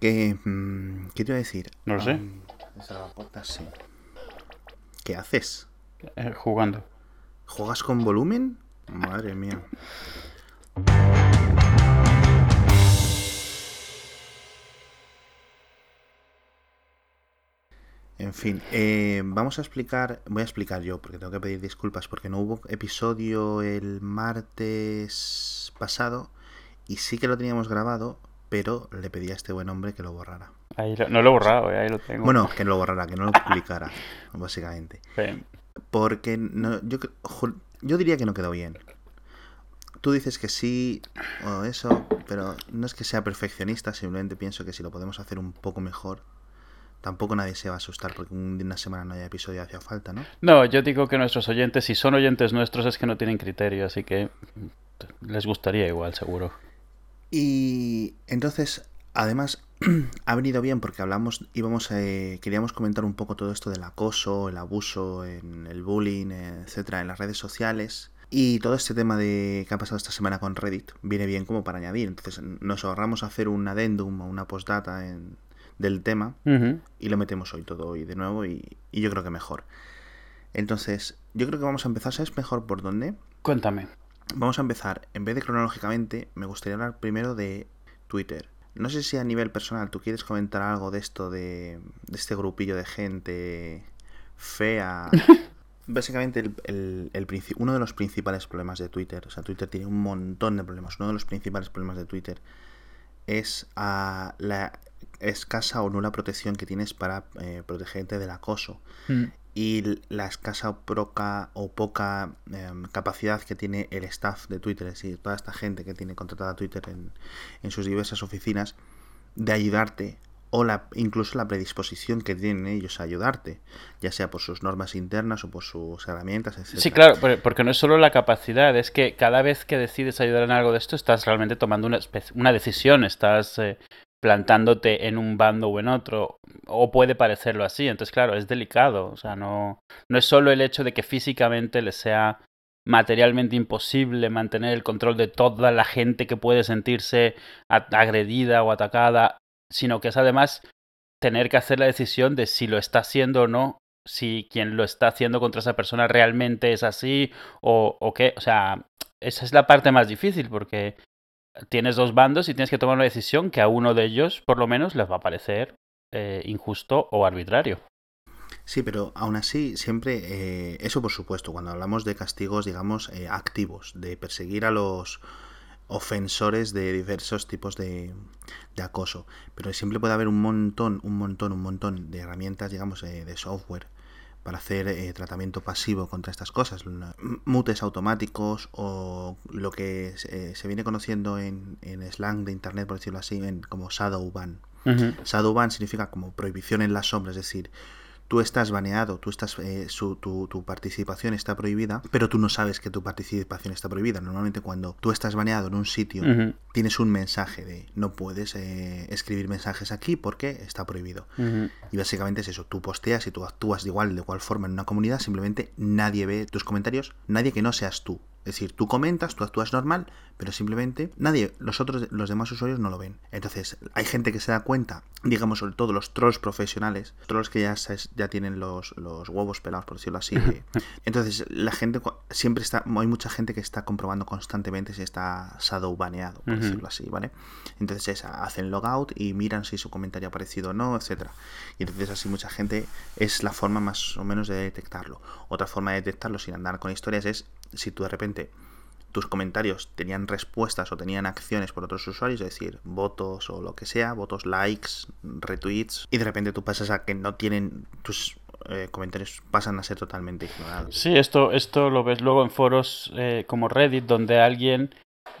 ¿Qué, mm, ¿Qué te iba a decir? No lo sé. Esa la puerta, sí. ¿Qué haces? Eh, jugando. ¿Juegas con volumen? Madre mía. En fin, eh, vamos a explicar, voy a explicar yo, porque tengo que pedir disculpas, porque no hubo episodio el martes pasado y sí que lo teníamos grabado, pero le pedí a este buen hombre que lo borrara. Ahí lo- no lo he borrado, eh, ahí lo tengo. Bueno, que no lo borrara, que no lo publicara, básicamente. Porque no, yo, yo diría que no quedó bien. Tú dices que sí o eso, pero no es que sea perfeccionista, simplemente pienso que si lo podemos hacer un poco mejor, tampoco nadie se va a asustar porque un- una semana no haya episodio hacía falta, ¿no? No, yo digo que nuestros oyentes, si son oyentes nuestros, es que no tienen criterio, así que les gustaría igual, seguro. Y entonces, además, ha venido bien porque hablamos, íbamos, eh, queríamos comentar un poco todo esto del acoso, el abuso, en el bullying, etcétera, en las redes sociales. Y todo este tema de que ha pasado esta semana con Reddit viene bien como para añadir. Entonces, nos ahorramos hacer un addendum o una postdata en- del tema y lo metemos hoy todo hoy de nuevo y, y yo creo que mejor. Entonces, yo creo que vamos a empezar, ¿sabes mejor por dónde? Cuéntame. Vamos a empezar, en vez de cronológicamente, me gustaría hablar primero de Twitter. No sé si a nivel personal tú quieres comentar algo de esto, de, de este grupillo de gente fea. Básicamente, el, el- el uno de los principales problemas de Twitter, o sea, Twitter tiene un montón de problemas. Uno de los principales problemas de Twitter es la escasa o nula protección que tienes para eh, protegerte del acoso Mm. Y la escasa o poca, o poca em, capacidad que tiene el staff de Twitter, es decir, toda esta gente que tiene contratada Twitter en, en sus diversas oficinas, de ayudarte o la, incluso la predisposición que tienen ellos a ayudarte, ya sea por sus normas internas o por sus herramientas, etc. Sí, claro, por- porque no es solo la capacidad, es que cada vez que decides ayudar en algo de esto, estás realmente tomando una, una decisión, estás eh, plantándote en un bando o en otro, o puede parecerlo así. Entonces, claro, es delicado, o sea, no, no es solo el hecho de que físicamente les sea materialmente imposible mantener el control de toda la gente que puede sentirse agredida o atacada, sino que es además tener que hacer la decisión de si lo está haciendo o no, si quien lo está haciendo contra esa persona realmente es así o, o qué. O sea, esa es la parte más difícil porque tienes dos bandos y tienes que tomar una decisión que a uno de ellos, por lo menos, les va a parecer eh, injusto o arbitrario. Sí, pero aún así, siempre, eh, eso por supuesto, cuando hablamos de castigos, digamos, eh, activos, de perseguir a los ofensores de diversos tipos de, de acoso. Pero siempre puede haber un montón, un montón, un montón de herramientas, digamos, eh, de software para hacer eh, tratamiento pasivo contra estas cosas, mutes automáticos o lo que se, se viene conociendo en, en slang de internet, por decirlo así, en, como shadow ban. Ujú. Shadow ban significa como prohibición en la sombra, es decir, tú estás baneado, tú estás, eh, su- tu, tu participación está prohibida, pero tú no sabes que tu participación está prohibida. Normalmente cuando tú estás baneado en un sitio, tienes un mensaje de no puedes eh, escribir mensajes aquí porque está prohibido. Y básicamente es eso, tú posteas y tú actúas de igual, de igual forma en una comunidad, simplemente nadie ve tus comentarios, nadie que no seas tú. Es decir, tú comentas, tú actúas normal, pero simplemente nadie, los otros, los demás usuarios no lo ven. Entonces, hay gente que se da cuenta, digamos, sobre todo los trolls profesionales, trolls que ya, ya tienen los, los huevos pelados, por decirlo así. Entonces, la gente siempre está, hay mucha gente que está comprobando constantemente si está shadow baneado, por decirlo así, ¿vale? Entonces es, hacen logout y miran si su comentario ha aparecido o no, etcétera. Y entonces así mucha gente es la forma más o menos de detectarlo. Otra forma de detectarlo sin andar con historias es si tú de repente tus comentarios tenían respuestas o tenían acciones por otros usuarios, es decir, votos o lo que sea, votos, likes, retweets, y de repente tú pasas a que no tienen tus eh, comentarios pasan a ser totalmente ignorados. Sí, esto, esto lo ves luego en foros eh, como Reddit, donde alguien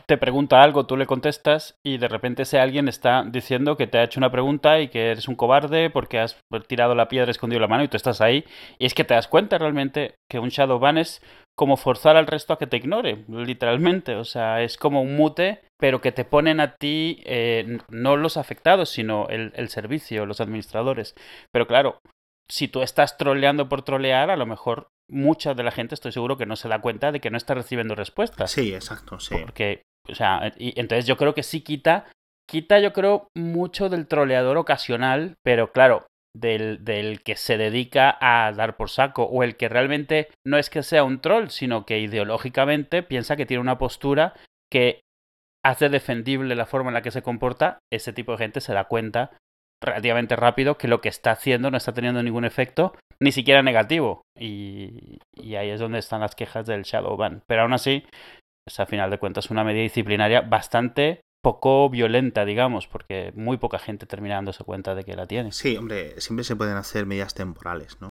te pregunta algo, tú le contestas y de repente ese alguien está diciendo que te ha hecho una pregunta y que eres un cobarde porque has tirado la piedra, escondido la mano y tú estás ahí. Y es que te das cuenta realmente que un shadow ban es como forzar al resto a que te ignore, literalmente. O sea, es como un mute, pero que te ponen a ti, eh, no los afectados, sino el, el servicio, los administradores. Pero claro, si tú estás troleando por trolear, a lo mejor mucha de la gente estoy seguro que no se da cuenta de que no está recibiendo respuestas. Sí, exacto, sí. Porque, o sea, y entonces yo creo que sí quita quita yo creo mucho del troleador ocasional, pero claro, del, del, que se dedica a dar por saco o el que realmente no es que sea un troll, sino que ideológicamente piensa que tiene una postura que hace defendible la forma en la que se comporta, ese tipo de gente se da cuenta relativamente rápido que lo que está haciendo no está teniendo ningún efecto, ni siquiera negativo. Y, y ahí es donde están las quejas del shadow ban. Pero aún así, es a final de cuentas una medida disciplinaria bastante poco violenta, digamos, porque muy poca gente termina dándose cuenta de que la tiene. Sí, hombre, siempre se pueden hacer medidas temporales, ¿no?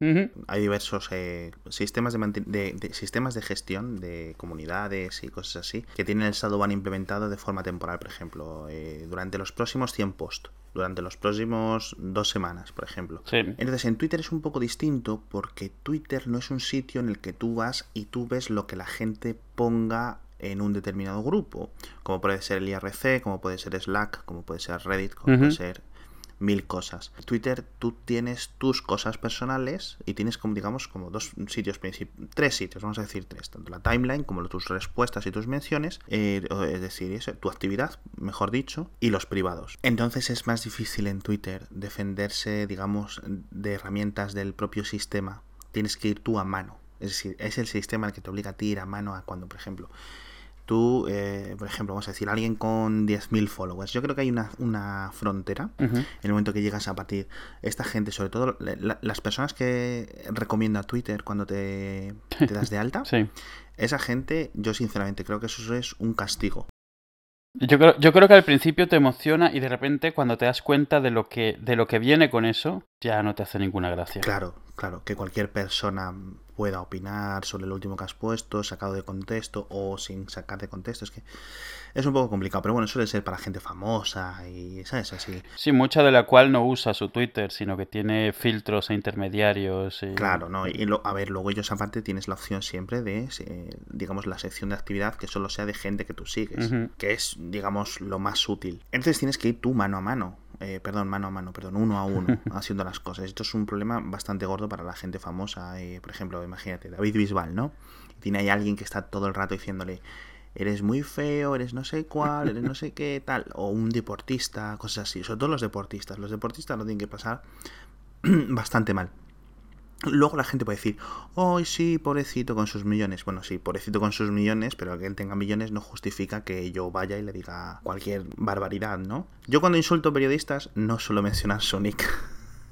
Hay diversos eh, sistemas de, sistemas de gestión de comunidades y cosas así que tienen el Shadowban implementado de forma temporal, por ejemplo, eh, durante los próximos 100 posts durante los próximos dos semanas, por ejemplo. Entonces, en Twitter es un poco distinto porque Twitter no es un sitio en el que tú vas y tú ves lo que la gente ponga en un determinado grupo, como puede ser el IRC, como puede ser Slack, como puede ser Reddit, como puede ser mil cosas. Twitter tú tienes tus cosas personales y tienes como digamos como dos sitios tres sitios, vamos a decir tres, tanto la timeline como tus respuestas y tus menciones, eh, es decir, tu actividad, mejor dicho, y los privados. Entonces es más difícil en Twitter defenderse, digamos, de herramientas del propio sistema. Tienes que ir tú a mano. Es decir, es el sistema el que te obliga a ti ir a mano a cuando, por ejemplo, tú, eh, por ejemplo, vamos a decir, alguien con 10.000 followers, yo creo que hay una, una frontera en el momento que llegas a partir. Esta gente, sobre todo las personas que recomienda Twitter cuando te, te das de alta, esa gente, yo sinceramente creo que eso es un castigo. Yo creo, yo creo que al principio te emociona y de repente cuando te das cuenta de lo que, de lo que viene con eso, ya no te hace ninguna gracia. Claro, claro, que cualquier persona pueda opinar sobre lo último que has puesto, sacado de contexto o sin sacar de contexto. Es que es un poco complicado, pero bueno, suele ser para gente famosa y, ¿sabes? Así. Sí, mucha de la cual no usa su Twitter, sino que tiene filtros e intermediarios. Claro, ¿no? Y a ver, luego ellos aparte tienes la opción siempre de, digamos, la sección de actividad que solo sea de gente que tú sigues, que es, digamos, lo más útil. Entonces tienes que ir tú mano a mano. Eh, perdón, mano a mano, perdón, uno a uno, haciendo las cosas. Esto es un problema bastante gordo para la gente famosa. Eh, por ejemplo, imagínate, David Bisbal, ¿no? Tiene ahí alguien que está todo el rato diciéndole, eres muy feo, eres no sé cuál, eres no sé qué, tal. O un deportista, cosas así. Sobre todo los deportistas. Los deportistas lo tienen que pasar bastante mal. Luego la gente puede decir, ¡ay, sí, pobrecito con sus millones! Bueno, sí, pobrecito con sus millones, pero que él tenga millones no justifica que yo vaya y le diga cualquier barbaridad, ¿no? Yo cuando insulto periodistas no suelo mencionar Sonic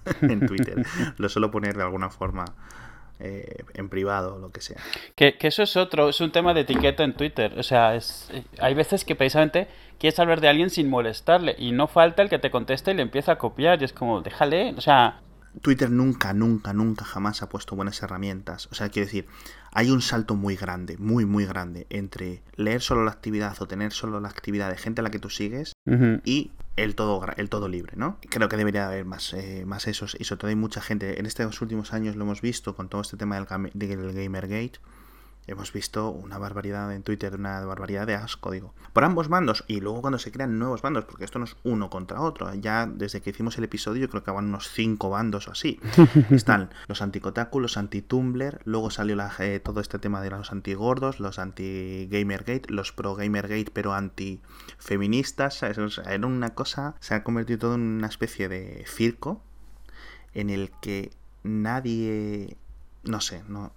en Twitter, lo suelo poner de alguna forma eh, en privado o lo que sea. Que, que, eso es otro, es un tema de etiqueta en Twitter. O sea, es, eh, hay veces que precisamente quieres hablar de alguien sin molestarle y no falta el que te conteste y le empieza a copiar y es como, déjale, o sea, Twitter nunca, nunca, nunca jamás ha puesto buenas herramientas. O sea, quiero decir, hay un salto muy grande, muy, muy grande entre leer solo la actividad o tener solo la actividad de gente a la que tú sigues y el todo, el todo libre, ¿no? Creo que debería haber más, eh, más esos. Y sobre todo hay mucha gente, en estos últimos años lo hemos visto con todo este tema del, del Gamergate hemos visto una barbaridad en Twitter, una barbaridad de asco, digo. Por ambos bandos, y luego cuando se crean nuevos bandos, porque esto no es uno contra otro, ya desde que hicimos el episodio yo creo que van unos cinco bandos o así. Están los anti-Kotaku, los anti-Tumblr, luego salió eh, todo este tema de los anti-gordos, los anti-Gamergate, los pro-Gamergate pero anti-feministas, era una cosa, se ha convertido todo en una especie de circo en el que nadie no sé, no,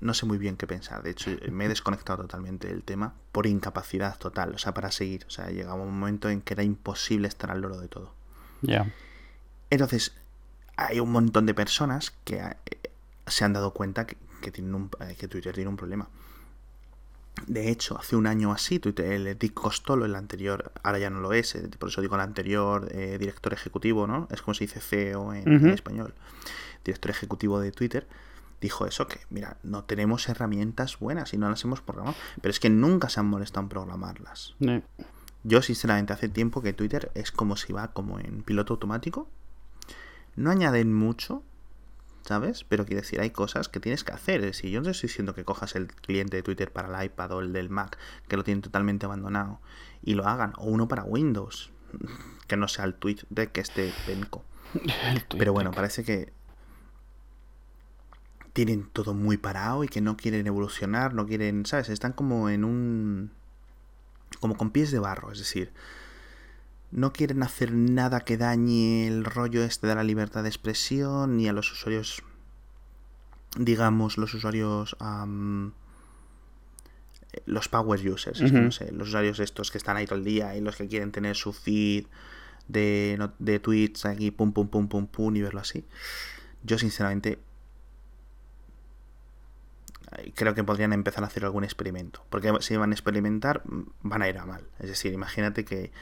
no, sé muy bien qué pensar. De hecho, me he desconectado totalmente del tema por incapacidad total, o sea, para seguir. O sea, llegaba un momento en que era imposible estar al loro de todo. Ya. Entonces, hay un montón de personas que eh, se han dado cuenta que, tienen un, eh, que Twitter tiene un problema. De hecho, hace un año así, Twitter, el Dick Costolo, el anterior, ahora ya no lo es, eh, por eso digo el anterior director ejecutivo, ¿no? Es como se dice CEO en español. Director ejecutivo de Twitter dijo eso, que mira, no tenemos herramientas buenas y no las hemos programado, pero es que nunca se han molestado en programarlas. Yo sinceramente hace tiempo que Twitter es como si va como en piloto automático. No añaden mucho, ¿sabes? Pero quiero decir, hay cosas que tienes que hacer. Si yo no estoy diciendo que cojas el cliente de Twitter para el iPad o el del Mac, que lo tienen totalmente abandonado, y lo hagan, o uno para Windows, que no sea el tweet de que esté penco. Pero bueno, parece que tienen todo muy parado y que no quieren evolucionar, no quieren, ¿sabes? Están como en un... como con pies de barro, es decir, no quieren hacer nada que dañe el rollo este de la libertad de expresión ni a los usuarios, digamos, los usuarios, los power users, no sé, los usuarios estos que están ahí todo el día y los que quieren tener su feed de, de tweets aquí, pum, pum, pum, pum, pum, y verlo así. Yo sinceramente creo que podrían empezar a hacer algún experimento. Porque si van a experimentar, van a ir a mal. Es decir, imagínate que,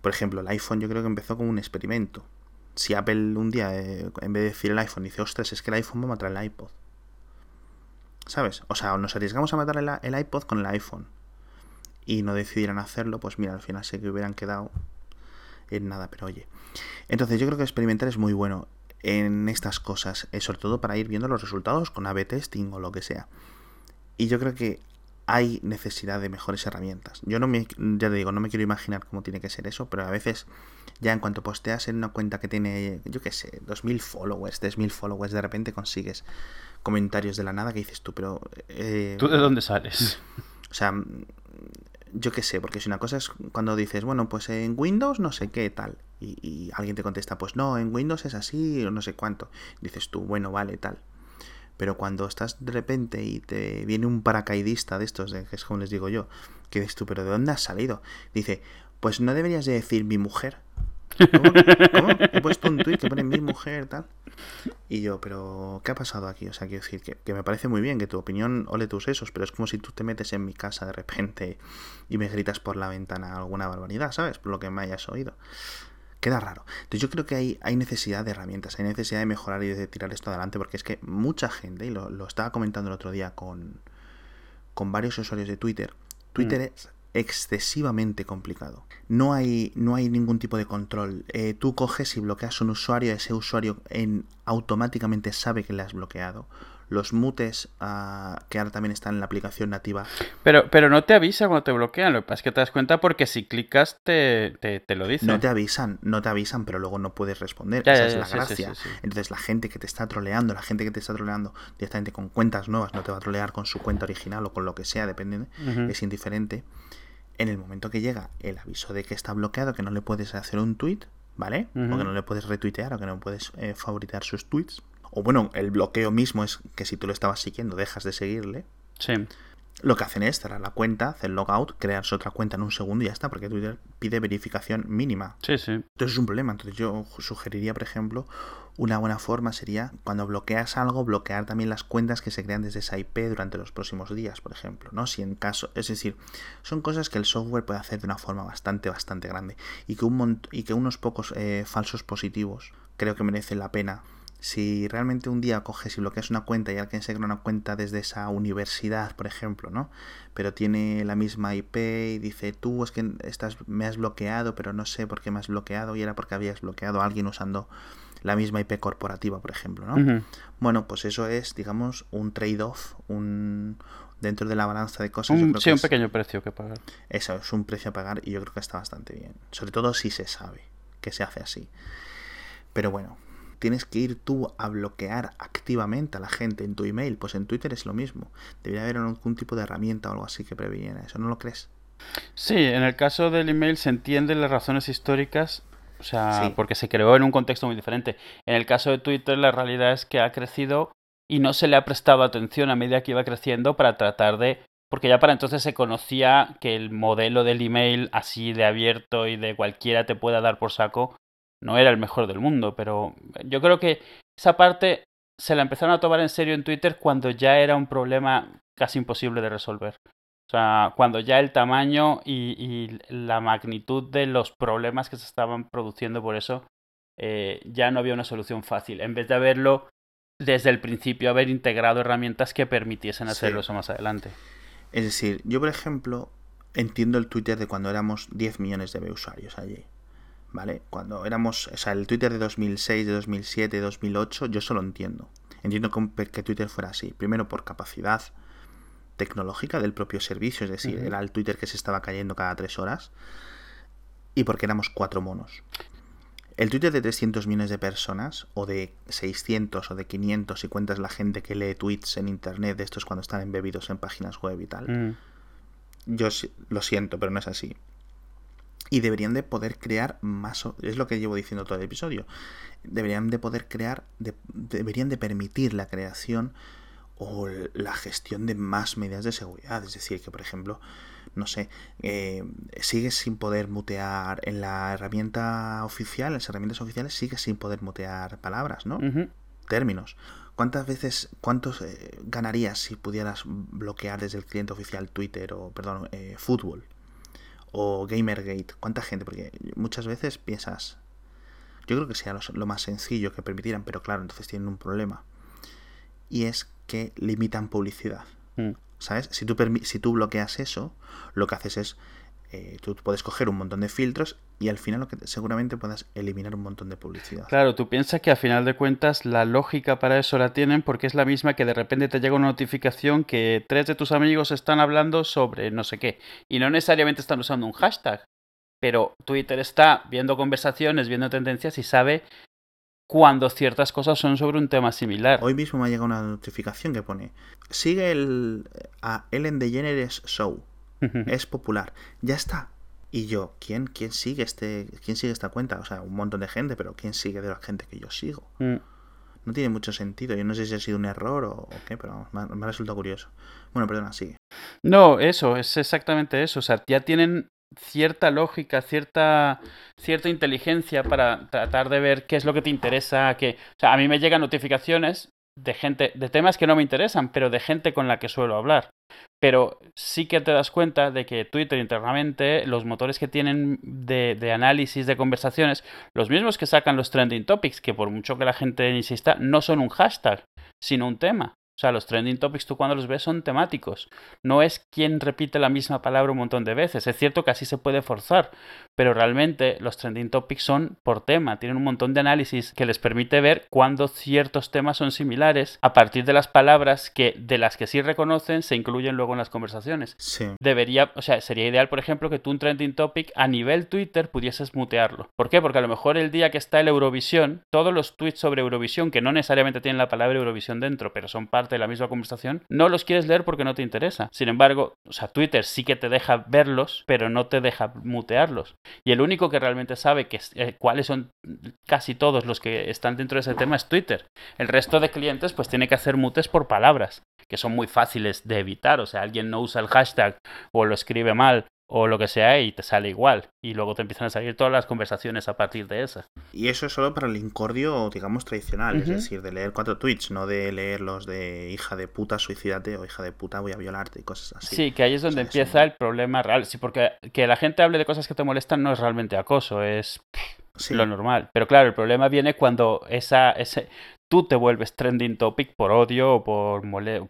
por ejemplo, el iPhone yo creo que empezó como un experimento. Si Apple un día, eh, en vez de decir el iPhone, dice, ostras, es que el iPhone va a matar el iPod. ¿Sabes? O sea, nos arriesgamos a matar el iPod con el iPhone. Y no decidieran hacerlo, pues mira, al final sé que hubieran quedado en nada, pero oye. Entonces yo creo que experimentar es muy bueno en estas cosas, eh, sobre todo para ir viendo los resultados con A-B testing o lo que sea. Y yo creo que hay necesidad de mejores herramientas. Yo no me, ya te digo, no me quiero imaginar cómo tiene que ser eso, pero a veces ya en cuanto posteas en una cuenta que tiene, yo qué sé, 2.000 followers, 3.000 followers, de repente consigues comentarios de la nada que dices tú, pero... Eh, ¿Tú de dónde sales? O sea, yo qué sé, porque si una cosa es cuando dices, bueno, pues en Windows no sé qué tal, y, alguien te contesta, pues no, en Windows es así o no sé cuánto, dices tú, bueno, vale, tal. Pero cuando estás de repente y te viene un paracaidista de estos, de, que es como les digo yo, que dices tú, pero ¿de dónde has salido? Dice, pues no deberías de decir mi mujer. ¿Cómo? ¿Cómo? He puesto un tweet que pone mi mujer, tal. Y yo, pero ¿qué ha pasado aquí? O sea, quiero decir que, me parece muy bien que tu opinión ole tus sesos, pero es como si tú te metes en mi casa de repente y me gritas por la ventana alguna barbaridad, ¿sabes? Por lo que me hayas oído. Queda raro. Entonces yo creo que hay, hay necesidad de herramientas, hay necesidad de mejorar y de tirar esto adelante, porque es que mucha gente, y lo, estaba comentando el otro día con, con varios usuarios de Twitter, Twitter mm. es excesivamente complicado. No hay, no hay ningún tipo de control. Eh, tú coges y bloqueas un usuario, ese usuario en, automáticamente sabe que le has bloqueado. Los mutes, ah, que ahora también están en la aplicación nativa. Pero, pero no te avisa cuando te bloquean, lo que pasa es que te das cuenta porque si clicas te, te, lo dice. No te avisan, no te avisan, pero luego no puedes responder. Esa es la gracia. Entonces la gente que te está troleando, la gente que te está troleando directamente con cuentas nuevas, no te va a trolear con su cuenta original o con lo que sea, depende, es indiferente en el momento que llega el aviso de que está bloqueado, que no le puedes hacer un tweet, ¿vale? O que no le puedes retuitear o que no puedes eh, favoritar sus tweets. O bueno, el bloqueo mismo es que si tú lo estabas siguiendo, dejas de seguirle. Sí. Lo que hacen es cerrar la cuenta, hacer logout, crearse otra cuenta en un segundo y ya está, porque Twitter pide verificación mínima. Sí, sí. Entonces es un problema. Entonces yo sugeriría, por ejemplo, una buena forma sería cuando bloqueas algo, bloquear también las cuentas que se crean desde esa IP durante los próximos días, por ejemplo, ¿no? Si en caso, es decir, son cosas que el software puede hacer de una forma bastante, bastante grande y que, un y que unos pocos eh, falsos positivos creo que merecen la pena si realmente un día coges y bloqueas una cuenta y alguien se crea una cuenta desde esa universidad, por ejemplo, ¿no? Pero tiene la misma IP y dice, tú es que estás, me has bloqueado, pero no sé por qué me has bloqueado y era porque habías bloqueado a alguien usando la misma IP corporativa, por ejemplo, ¿no? Bueno, pues eso es, digamos, un trade-off, un dentro de la balanza de cosas. sí, un pequeño precio que pagar. Eso, es un precio a pagar y yo creo que está bastante bien. Sobre todo si se sabe que se hace así. Pero bueno, tienes que ir tú a bloquear activamente a la gente en tu email. Pues en Twitter es lo mismo. Debería haber algún tipo de herramienta o algo así que previniera eso, ¿no lo crees? Sí, en el caso del email se entienden las razones históricas o sea, porque se creó en un contexto muy diferente. En el caso de Twitter, la realidad es que ha crecido y no se le ha prestado atención a medida que iba creciendo para tratar de. Porque ya para entonces se conocía que el modelo del email así de abierto y de cualquiera te pueda dar por saco no era el mejor del mundo. Pero yo creo que esa parte se la empezaron a tomar en serio en Twitter cuando ya era un problema casi imposible de resolver. O sea, cuando ya el tamaño y, la magnitud de los problemas que se estaban produciendo por eso, eh, ya no había una solución fácil. En vez de haberlo desde el principio, haber integrado herramientas que permitiesen hacerlo eso más adelante. Es decir, yo por ejemplo entiendo el Twitter de cuando éramos 10 millones de usuarios allí. ¿Vale? Cuando éramos, o sea, el Twitter de 2006, de 2007, de 2008, yo solo entiendo. Entiendo que Twitter fuera así. Primero por capacidad, tecnológica del propio servicio, es decir, era el Twitter que se estaba cayendo cada tres horas y porque éramos cuatro monos. El Twitter de 300 millones de personas, o de 600 o de 500, si cuentas la gente que lee tweets en internet, de estos cuando están embebidos en páginas web y tal. Yo lo siento, pero no es así. Y deberían de poder crear más, es lo que llevo diciendo todo el episodio, deberían de poder crear, deberían de permitir la creación o la gestión de más medidas de seguridad. Es decir, que por ejemplo, no sé, eh, sigues sin poder mutear en la herramienta oficial, en las herramientas oficiales, sigues sin poder mutear palabras, ¿no? Términos. ¿Cuántas veces, cuántos eh, ganarías si pudieras bloquear desde el cliente oficial Twitter o, perdón, eh, fútbol o Gamergate? ¿Cuánta gente? Porque muchas veces piensas, yo creo que sea lo, más sencillo que permitieran, pero claro, entonces tienen un problema. Y es que limitan publicidad. Mm. ¿Sabes? Si tú, si tú bloqueas eso, lo que haces es, eh, tú puedes coger un montón de filtros y al final lo que seguramente puedas eliminar un montón de publicidad. Claro, tú piensas que a final de cuentas la lógica para eso la tienen porque es la misma que de repente te llega una notificación que tres de tus amigos están hablando sobre no sé qué y no necesariamente están usando un hashtag, pero Twitter está viendo conversaciones, viendo tendencias y sabe cuando ciertas cosas son sobre un tema similar. Hoy mismo me ha llegado una notificación que pone, sigue el, a Ellen DeGeneres Show, es popular, ya está. Y yo, ¿quién, quién sigue este, quién sigue esta cuenta? O sea, un montón de gente, pero ¿quién sigue de la gente que yo sigo? Mm. No tiene mucho sentido. Yo no sé si ha sido un error o, qué, pero me, me, resulta curioso. Bueno, perdona, sigue. No, eso, es exactamente eso. O sea, ya tienen cierta lógica, cierta, cierta inteligencia para tratar de ver qué es lo que te interesa. Que, o sea, a mí me llegan notificaciones de gente, de temas que no me interesan, pero de gente con la que suelo hablar. Pero sí que te das cuenta de que Twitter internamente, los motores que tienen de, de, análisis de conversaciones, los mismos que sacan los trending topics, que por mucho que la gente insista, no son un hashtag, sino un tema. O sea, los trending topics tú cuando los ves son temáticos. No es quien repite la misma palabra un montón de veces. Es cierto que así se puede forzar, pero realmente los trending topics son por tema. Tienen un montón de análisis que les permite ver cuándo ciertos temas son similares a partir de las palabras que de las que sí reconocen se incluyen luego en las conversaciones. Sí. Debería, o sea, sería ideal, por ejemplo, que tú un trending topic a nivel Twitter pudieses mutearlo. ¿Por qué? Porque a lo mejor el día que está el Eurovisión, todos los tweets sobre Eurovisión que no necesariamente tienen la palabra Eurovisión dentro, pero son parte de la misma conversación, no los quieres leer porque no te interesa. Sin embargo, o sea, Twitter sí que te deja verlos, pero no te deja mutearlos. Y el único que realmente sabe eh, cuáles son casi todos los que están dentro de ese tema es Twitter. El resto de clientes pues tiene que hacer mutes por palabras, que son muy fáciles de evitar. O sea, alguien no usa el hashtag o lo escribe mal o lo que sea y te sale igual. Y luego te empiezan a salir todas las conversaciones a partir de esa. Y eso es solo para el incordio, digamos, tradicional, es decir, de leer cuatro tweets, no de leer los de hija de puta, suicídate o hija de puta, voy a violarte y cosas así. Sí, que ahí es donde empieza el problema real. Sí, porque que la gente hable de cosas que te molestan no es realmente acoso, es... lo normal. Pero claro, el problema viene cuando esa, ese, tú te vuelves trending topic por odio o por,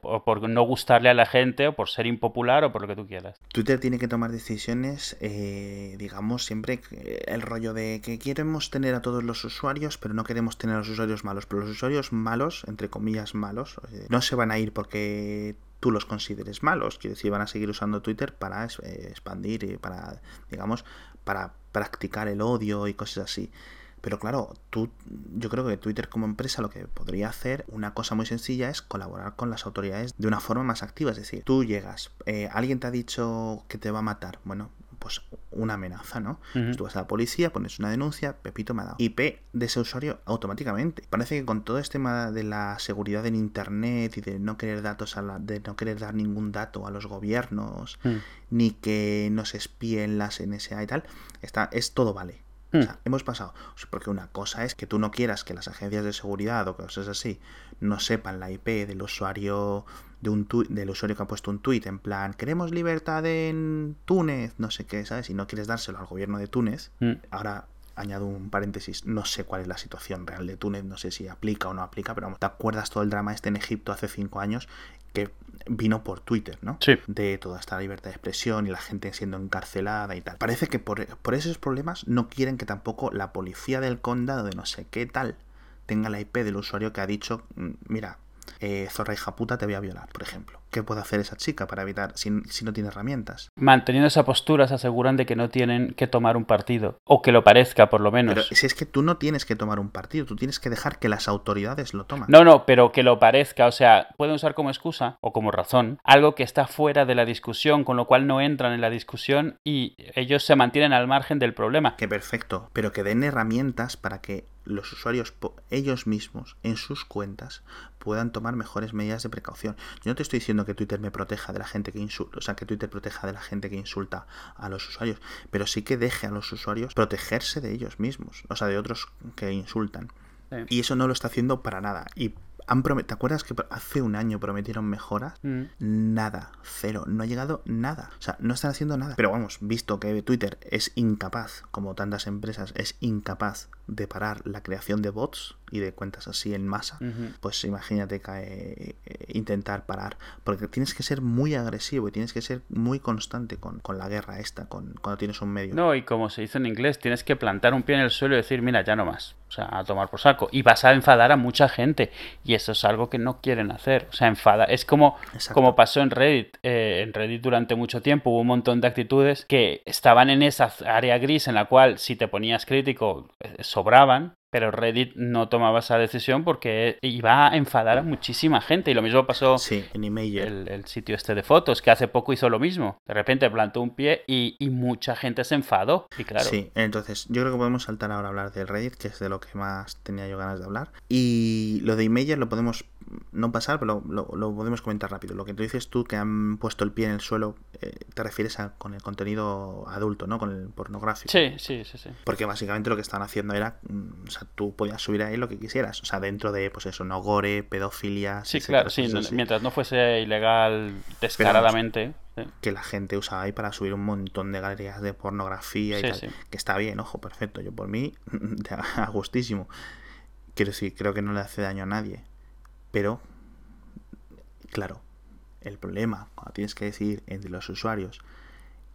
o por no gustarle a la gente o por ser impopular o por lo que tú quieras. Twitter tiene que tomar decisiones, eh, digamos, siempre el rollo de que queremos tener a todos los usuarios, pero no queremos tener a los usuarios malos. Pero los usuarios malos, entre comillas malos, eh, no se van a ir porque tú los consideres malos. Quiero decir, van a seguir usando Twitter para eh, expandir y para, digamos, para practicar el odio y cosas así. Pero claro, tú, yo creo que Twitter como empresa lo que podría hacer, una cosa muy sencilla, es colaborar con las autoridades de una forma más activa. Es decir, tú llegas, eh, alguien te ha dicho que te va a matar. Bueno, pues una amenaza, ¿no? Pues tú vas a la policía, pones una denuncia, Pepito me ha dado IP de ese usuario automáticamente. Parece que con todo este tema de la seguridad en internet y de no querer datos a la, de no querer dar ningún dato a los gobiernos, mm. ni que nos espíen las NSA y tal, está, es todo vale. Hmm. hemos pasado. Porque una cosa es que tú no quieras que las agencias de seguridad o cosas así no sepan la IP del usuario de un del usuario que ha puesto un tuit en plan queremos libertad en Túnez, no sé qué, ¿sabes? Y no quieres dárselo al gobierno de Túnez. Hmm. Ahora añado un paréntesis, no sé cuál es la situación real de Túnez, no sé si aplica o no aplica, pero ¿te acuerdas todo el drama este en Egipto hace cinco años? Vino por Twitter, ¿no? Sí. De toda esta libertad de expresión y la gente siendo encarcelada y tal. Parece que por, esos problemas no quieren que tampoco la policía del condado de no sé qué tal tenga la IP del usuario que ha dicho, mm, mira, eh, zorra hija puta te voy a violar, por ejemplo. ¿Qué puede hacer esa chica para evitar si, no tiene herramientas? Manteniendo esa postura se aseguran de que no tienen que tomar un partido, o que lo parezca por lo menos. Pero si es que tú no tienes que tomar un partido, tú tienes que dejar que las autoridades lo tomen. No, no, pero que lo parezca, o sea, pueden usar como excusa o como razón algo que está fuera de la discusión, con lo cual no entran en la discusión y ellos se mantienen al margen del problema. Que perfecto, pero que den herramientas para que los usuarios ellos mismos en sus cuentas puedan tomar mejores medidas de precaución. Yo no te estoy diciendo que Twitter me proteja de la gente que insulta, o sea, que Twitter proteja de la gente que insulta a los usuarios, pero sí que deje a los usuarios protegerse de ellos mismos, o sea, de otros que insultan. Y eso no lo está haciendo para nada. Y ¿Te acuerdas que hace un año prometieron mejoras? Mm. Nada, cero, no ha llegado nada. O sea, no están haciendo nada. Pero vamos, visto que Twitter es incapaz, como tantas empresas, es incapaz de parar la creación de bots y de cuentas así en masa, pues imagínate que, eh, intentar parar. Porque tienes que ser muy agresivo y tienes que ser muy constante con, la guerra esta, con, cuando tienes un medio. No, y como se dice en inglés, tienes que plantar un pie en el suelo y decir, mira, ya no más. O sea, a tomar por saco. Y vas a enfadar a mucha gente. Y eso es algo que no quieren hacer. O sea, enfada. Es como, como pasó en Reddit. Eh, en Reddit durante mucho tiempo hubo un montón de actitudes que estaban en esa área gris en la cual si te ponías crítico eh, sobraban pero Reddit no tomaba esa decisión porque iba a enfadar a muchísima gente. Y lo mismo pasó en el, el, sitio este de fotos, que hace poco hizo lo mismo. De repente plantó un pie y, mucha gente se enfadó. Y claro. Sí, entonces yo creo que podemos saltar ahora a hablar del Reddit, que es de lo que más tenía yo ganas de hablar. Y lo de Imager lo podemos no pasar, pero lo, podemos comentar rápido. Lo que tú dices tú, que han puesto el pie en el suelo, eh, te refieres a con el contenido adulto, ¿no? Con el pornográfico. Sí, sí, sí, sí. Porque básicamente lo que estaban haciendo era, mm, o sea, tú podías subir ahí lo que quisieras, o sea, dentro de, pues eso, no gore, pedofilia. Sí, claro, sí, mientras no fuese ilegal descaradamente. Que la gente usaba ahí para subir un montón de galerías de pornografía y tal, que está bien, ojo, perfecto. Yo por mí, a gustísimo. Quiero decir, creo que no le hace daño a nadie pero, claro, el problema cuando tienes que decidir entre los usuarios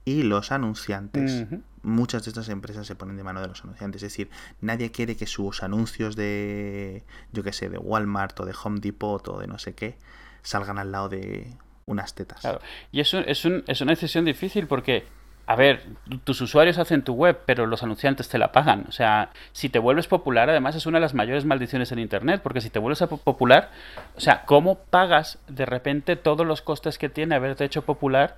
y los anunciantes, muchas de estas empresas se ponen de mano de los anunciantes. Es decir, nadie quiere que sus anuncios de, yo qué sé, de Walmart o de Home Depot o de no sé qué, salgan al lado de unas tetas. Claro. Y eso es, un, es una decisión difícil porque a ver, tus usuarios hacen tu web, pero los anunciantes te la pagan. O sea, si te vuelves popular, además es una de las mayores maldiciones en Internet, porque si te vuelves popular, o sea, ¿cómo pagas de repente todos los costes que tiene haberte hecho popular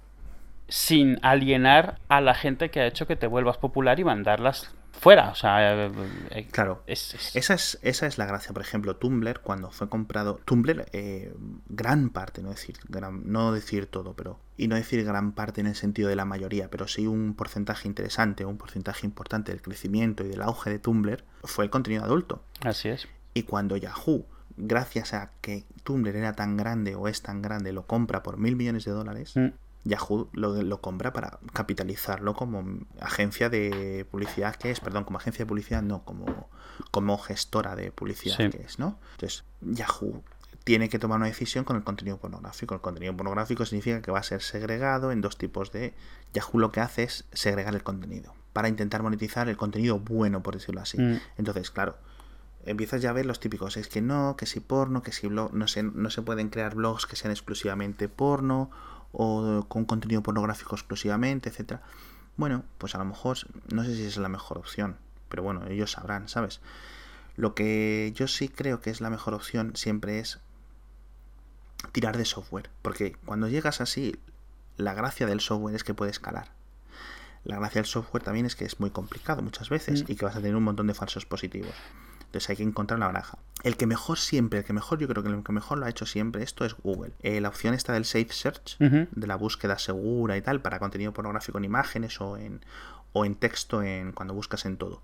sin alienar a la gente que ha hecho que te vuelvas popular y mandarlas fuera. O sea, eh, eh, claro. Esa, es, esa es la gracia. Por ejemplo, Tumblr, cuando fue comprado. Tumblr, eh, gran parte, no decir, no decir todo, pero. Y no decir gran parte en el sentido de la mayoría, pero sí un porcentaje interesante, un porcentaje importante del crecimiento y del auge de Tumblr fue el contenido adulto. Así es. Y cuando Yahoo, gracias a que Tumblr era tan grande o es tan grande, lo compra por mil millones de dólares. Mm. Yahoo lo, compra para capitalizarlo como agencia de publicidad que es, perdón, como agencia de publicidad, no, como, como gestora de publicidad que es, ¿no? Entonces, Yahoo tiene que tomar una decisión con el contenido pornográfico. El contenido pornográfico significa que va a ser segregado en dos tipos de... Yahoo lo que hace es segregar el contenido para intentar monetizar el contenido bueno, por decirlo así. Mm. Entonces, claro, empiezas ya a ver los típicos, es que no, que si porno, que si blog, no se, no se pueden crear blogs que sean exclusivamente porno o con contenido pornográfico exclusivamente, etcétera. Bueno, pues a lo mejor no sé si es la mejor opción, pero bueno, ellos sabrán, ¿sabes? Lo que yo sí creo que es la mejor opción siempre es tirar de software, porque cuando llegas así, la gracia del software es que puede escalar. La gracia del software también es que es muy complicado muchas veces mm. y que vas a tener un montón de falsos positivos. Entonces hay que encontrar la baraja. El que mejor siempre, el que mejor, yo creo que el que mejor lo ha hecho siempre esto es Google. Eh, la opción está del Safe Search, de la búsqueda segura y tal, para contenido pornográfico en imágenes o en, o en texto en, cuando buscas en todo.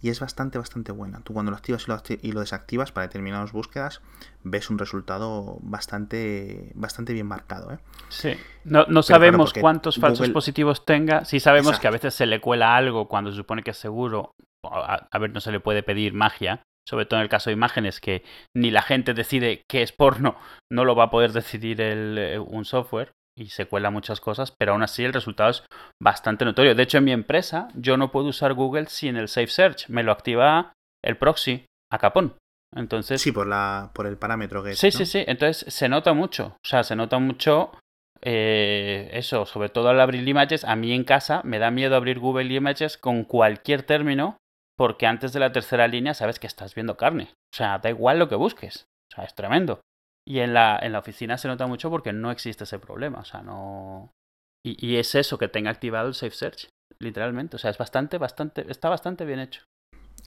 Y es bastante, bastante buena. Tú cuando lo activas y lo, desactivas para determinadas búsquedas, ves un resultado bastante, bastante bien marcado. ¿eh? Sí. No, no sabemos cuántos falsos positivos tenga. Sí sabemos que a veces se le cuela algo cuando se supone que es seguro a, ver, no se le puede pedir magia, sobre todo en el caso de imágenes, que ni la gente decide qué es porno, no lo va a poder decidir el, eh, un software y se cuela muchas cosas, pero aún así el resultado es bastante notorio. De hecho, en mi empresa yo no puedo usar Google sin el Safe Search, me lo activa el proxy a capón. Entonces... Sí, por, la, por el parámetro que Sí, sí, sí. Entonces se nota mucho. O sea, se nota mucho eh, eso, sobre todo al abrir Images. A mí en casa me da miedo abrir Google Images con cualquier término porque antes de la tercera línea sabes que estás viendo carne. O sea, da igual lo que busques. O sea, es tremendo. Y en la, en la oficina se nota mucho porque no existe ese problema. O sea, no. Y, y, es eso, que tenga activado el Safe Search, literalmente. O sea, es bastante, bastante, está bastante bien hecho.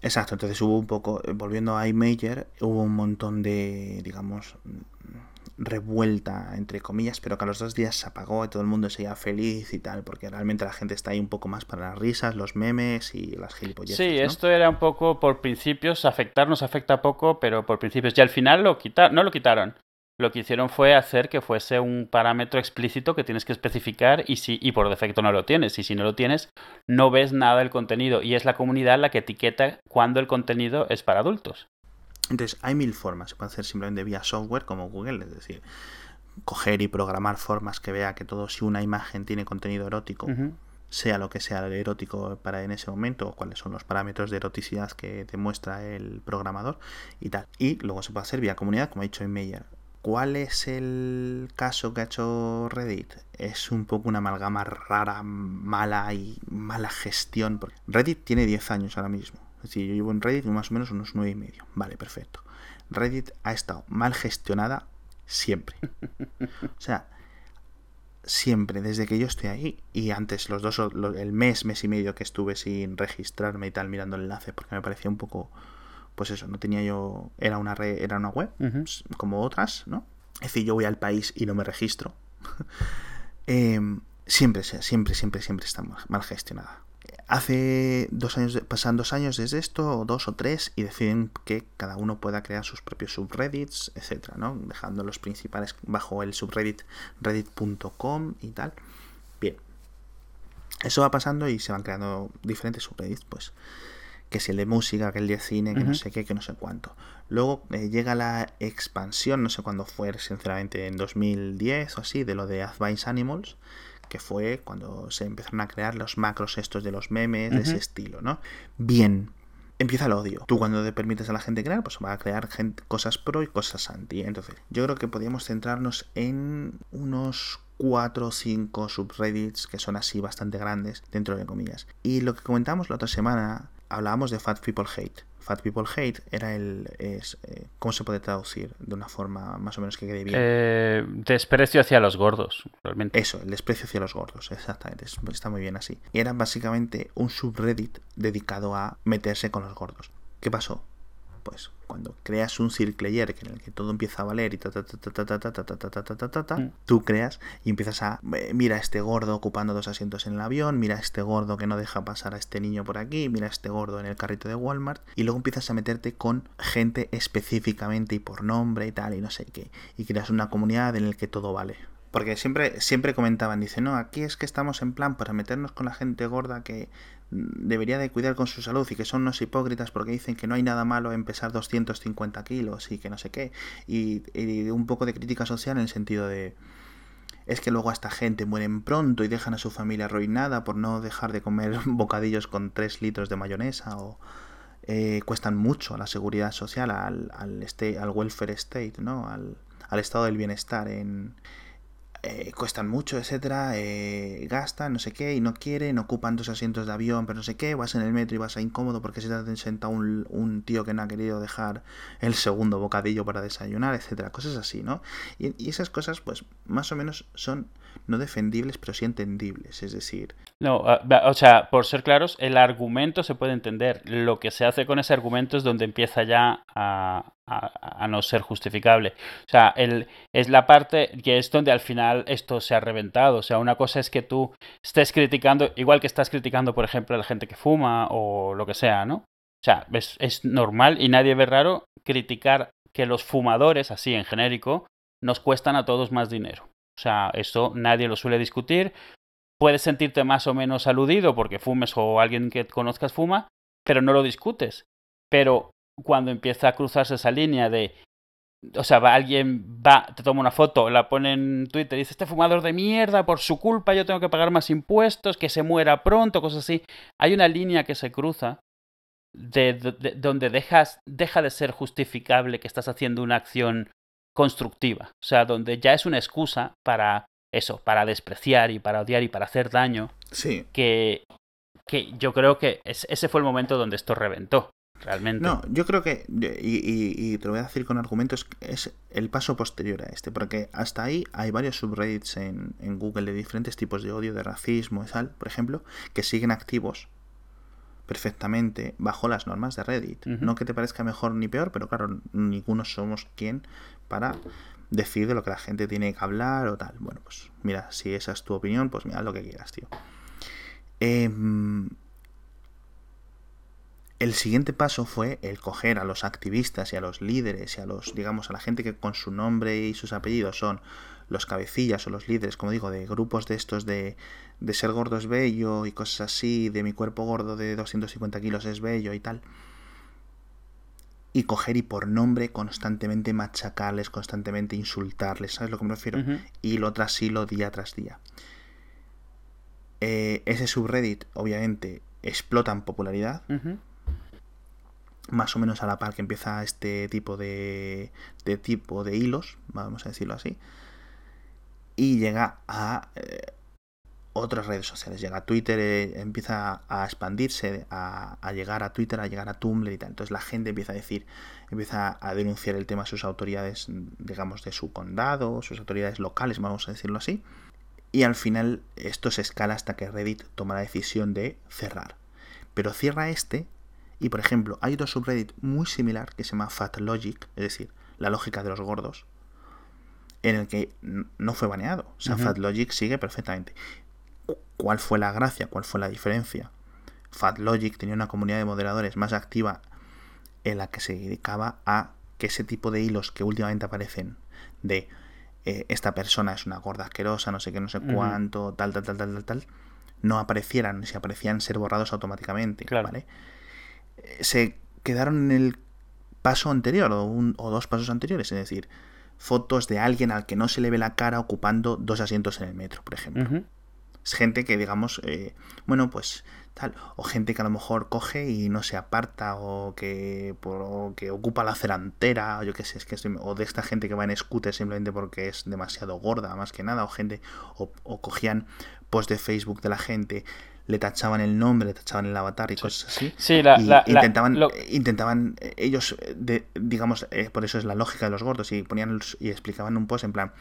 Exacto, entonces hubo un poco, eh, volviendo a iMajor, hubo un montón de, digamos, revuelta, entre comillas, pero que a los dos días se apagó y todo el mundo seguía feliz y tal, porque realmente la gente está ahí un poco más para las risas, los memes y las gilipolleces. Sí, esto era un poco por principios, afectar nos afecta poco, pero por principios. Y al final lo quitaron, no lo quitaron. Lo que hicieron fue hacer que fuese un parámetro explícito que tienes que especificar y, si, y por defecto no lo tienes. Y si no lo tienes, no ves nada del contenido. Y es la comunidad la que etiqueta cuando el contenido es para adultos. Entonces, hay mil formas. Se puede hacer simplemente vía software como Google, es decir, coger y programar formas que vea que todo si una imagen tiene contenido erótico, sea lo que sea erótico para en ese momento, o cuáles son los parámetros de eroticidad que demuestra el programador y tal. Y luego se puede hacer vía comunidad, como ha dicho Meyer. ¿Cuál es el caso que ha hecho Reddit? Es un poco una amalgama rara, mala y mala gestión. Reddit tiene 10 años ahora mismo decir, yo llevo en Reddit más o menos unos nueve y medio. Vale, perfecto. Reddit ha estado mal gestionada siempre. O sea, siempre, desde que yo estoy ahí, y antes los dos, el mes, mes y medio que estuve sin registrarme y tal, mirando el enlace, porque me parecía un poco, pues eso, no tenía yo, era una red, era una web, como otras, ¿no? Es decir, yo voy al país y no me registro. Em, siempre, siempre, siempre, siempre está mal gestionada hace dos años, pasan dos años desde esto, o dos o tres, y deciden que cada uno pueda crear sus propios subreddits, etcétera, ¿no? Dejando los principales bajo el subreddit reddit.com y tal. Bien. Eso va pasando y se van creando diferentes subreddits, pues. Que si el de música, que el de cine, que no sé qué, que no sé cuánto. Luego eh, llega la expansión, no sé cuándo fue, sinceramente, en 2010 o así, de lo de Advice Animals que fue cuando se empezaron a crear los macros estos de los memes, de ese estilo, ¿no? Bien, empieza el odio. Tú cuando te permites a la gente crear, pues va a crear cosas pro y cosas anti. Entonces, yo creo que podríamos centrarnos en unos 4 o 5 subreddits que son así bastante grandes, dentro de comillas. Y lo que comentamos la otra semana, hablábamos de Fat People Hate. Fat People Hate era el. Es, eh, ¿Cómo se puede traducir de una forma más o menos que quede bien? Eh, desprecio hacia los gordos, realmente. Eso, el desprecio hacia los gordos, exactamente. Está muy bien así. Y era básicamente un subreddit dedicado a meterse con los gordos. ¿Qué pasó? Pues cuando creas un circleyer en el que todo empieza a valer y ta ta ta ta ta ta ta ta ta ta ta ta ta tú creas y empiezas a mira a este gordo ocupando dos asientos en el avión, mira a este gordo que no deja pasar a este niño por aquí, mira a este gordo en el carrito de Walmart y luego empiezas a meterte con gente específicamente y por nombre y tal y no sé qué y creas una comunidad en el que todo vale. Porque siempre, siempre comentaban, dice, no, aquí es que estamos en plan para meternos con la gente gorda que debería de cuidar con su salud y que son unos hipócritas porque dicen que no hay nada malo en pesar 250 kilos y que no sé qué. Y, un poco de crítica social en el sentido de... Es que luego esta gente mueren pronto y dejan a su familia arruinada por no dejar de comer bocadillos con 3 litros de mayonesa o eh, cuestan mucho a la seguridad social, al, al, al welfare state, ¿no? Al, al estado del bienestar en, eh, cuestan mucho, etcétera, eh, gastan, no sé qué, y no quieren, ocupan dos asientos de avión, pero no sé qué, vas en el metro y vas a incómodo porque se te ha sentado un, un, tío que no ha querido dejar el segundo bocadillo para desayunar, etcétera, cosas así, ¿no? Y, y esas cosas, pues, más o menos son no defendibles, pero sí entendibles. Es decir. No, ah, o sea, por ser claros, el argumento se puede entender. Lo que se hace con ese argumento es donde empieza ya a, no ser justificable. O sea, el, es la parte que es donde al final esto se ha reventado. O sea, una cosa es que tú estés criticando, igual que estás criticando, por ejemplo, a la gente que fuma o lo que sea, ¿no? O sea, es normal y nadie ve raro criticar que los fumadores, así en genérico, nos cuestan a todos más dinero. O sea, esto nadie lo suele discutir. Puedes sentirte más o menos aludido porque fumes o alguien que conozcas fuma, pero no lo discutes. Pero cuando empieza a cruzarse esa línea de o sea, alguien va, te toma una foto, la pone en Twitter y dice, este fumador de mierda, por su culpa yo tengo que pagar más impuestos, que se muera pronto, cosas así. Hay una línea que se cruza de, donde dejas, deja de ser justificable que estás haciendo una acción constructiva. O sea, donde ya es una excusa para eso, para despreciar y para odiar y para hacer daño. Sí. Que, que yo creo que ese fue el momento donde esto reventó. Realmente. No, yo creo que, y, te lo voy a decir con argumentos, es el paso posterior a este, porque hasta ahí hay varios subreddits en, en Google de diferentes tipos de odio, de racismo y tal, por ejemplo, que siguen activos perfectamente bajo las normas de Reddit. No que te parezca mejor ni peor, pero claro, ninguno somos quien para decir de lo que la gente tiene que hablar o tal. Bueno, pues mira, si esa es tu opinión, pues mira lo que quieras, tío. Em, el siguiente paso fue el coger a los activistas y a los líderes y a los, digamos, a la gente que con su nombre y sus apellidos son los cabecillas o los líderes, como digo, de grupos de estos de, de ser gordo es bello y cosas así, de mi cuerpo gordo de 250 kilos es bello y tal. Y coger y por nombre constantemente machacarles, constantemente insultarles, ¿sabes lo que me refiero? Y lo tras hilo día tras día. Eh, ese subreddit, obviamente, explota en popularidad. Más o menos a la par que empieza este tipo de, de tipo de hilos, vamos a decirlo así y llega a eh, otras redes sociales. Llega a Twitter, eh, empieza a expandirse, a, llegar a Twitter, a llegar a Tumblr y tal. Entonces la gente empieza a decir, empieza a denunciar el tema a sus autoridades, digamos, de su condado, sus autoridades locales, vamos a decirlo así. Y al final esto se escala hasta que Reddit toma la decisión de cerrar. Pero cierra este y, por ejemplo, hay otro subreddit muy similar que se llama Fat Logic, es decir, la lógica de los gordos, en el que no fue baneado. O sea, FatLogic sigue perfectamente. ¿Cuál fue la gracia? ¿Cuál fue la diferencia? FatLogic tenía una comunidad de moderadores más activa en la que se dedicaba a que ese tipo de hilos que últimamente aparecen de eh, esta persona es una gorda asquerosa, no sé qué, no sé cuánto, tal, tal, tal, tal, tal, tal, no aparecieran, si aparecían ser borrados automáticamente, ¿vale? Eh, se quedaron en el paso anterior o, un, o dos pasos anteriores, es decir, fotos de alguien al que no se le ve la cara ocupando dos asientos en el metro, por ejemplo. Es gente que, digamos, eh, bueno, pues tal, o gente que a lo mejor coge y no se aparta, o que, por, que ocupa la cerantera, o yo qué sé, es que o de esta gente que va en scooter simplemente porque es demasiado gorda, más que nada, o gente, o, o cogían post de Facebook de la gente le tachaban el nombre, le tachaban el avatar y cosas así. Sí, la, y intentaban, intentaban eh, ellos, de, digamos, eh, por eso es la lógica de los gordos, y ponían y explicaban un post en plan,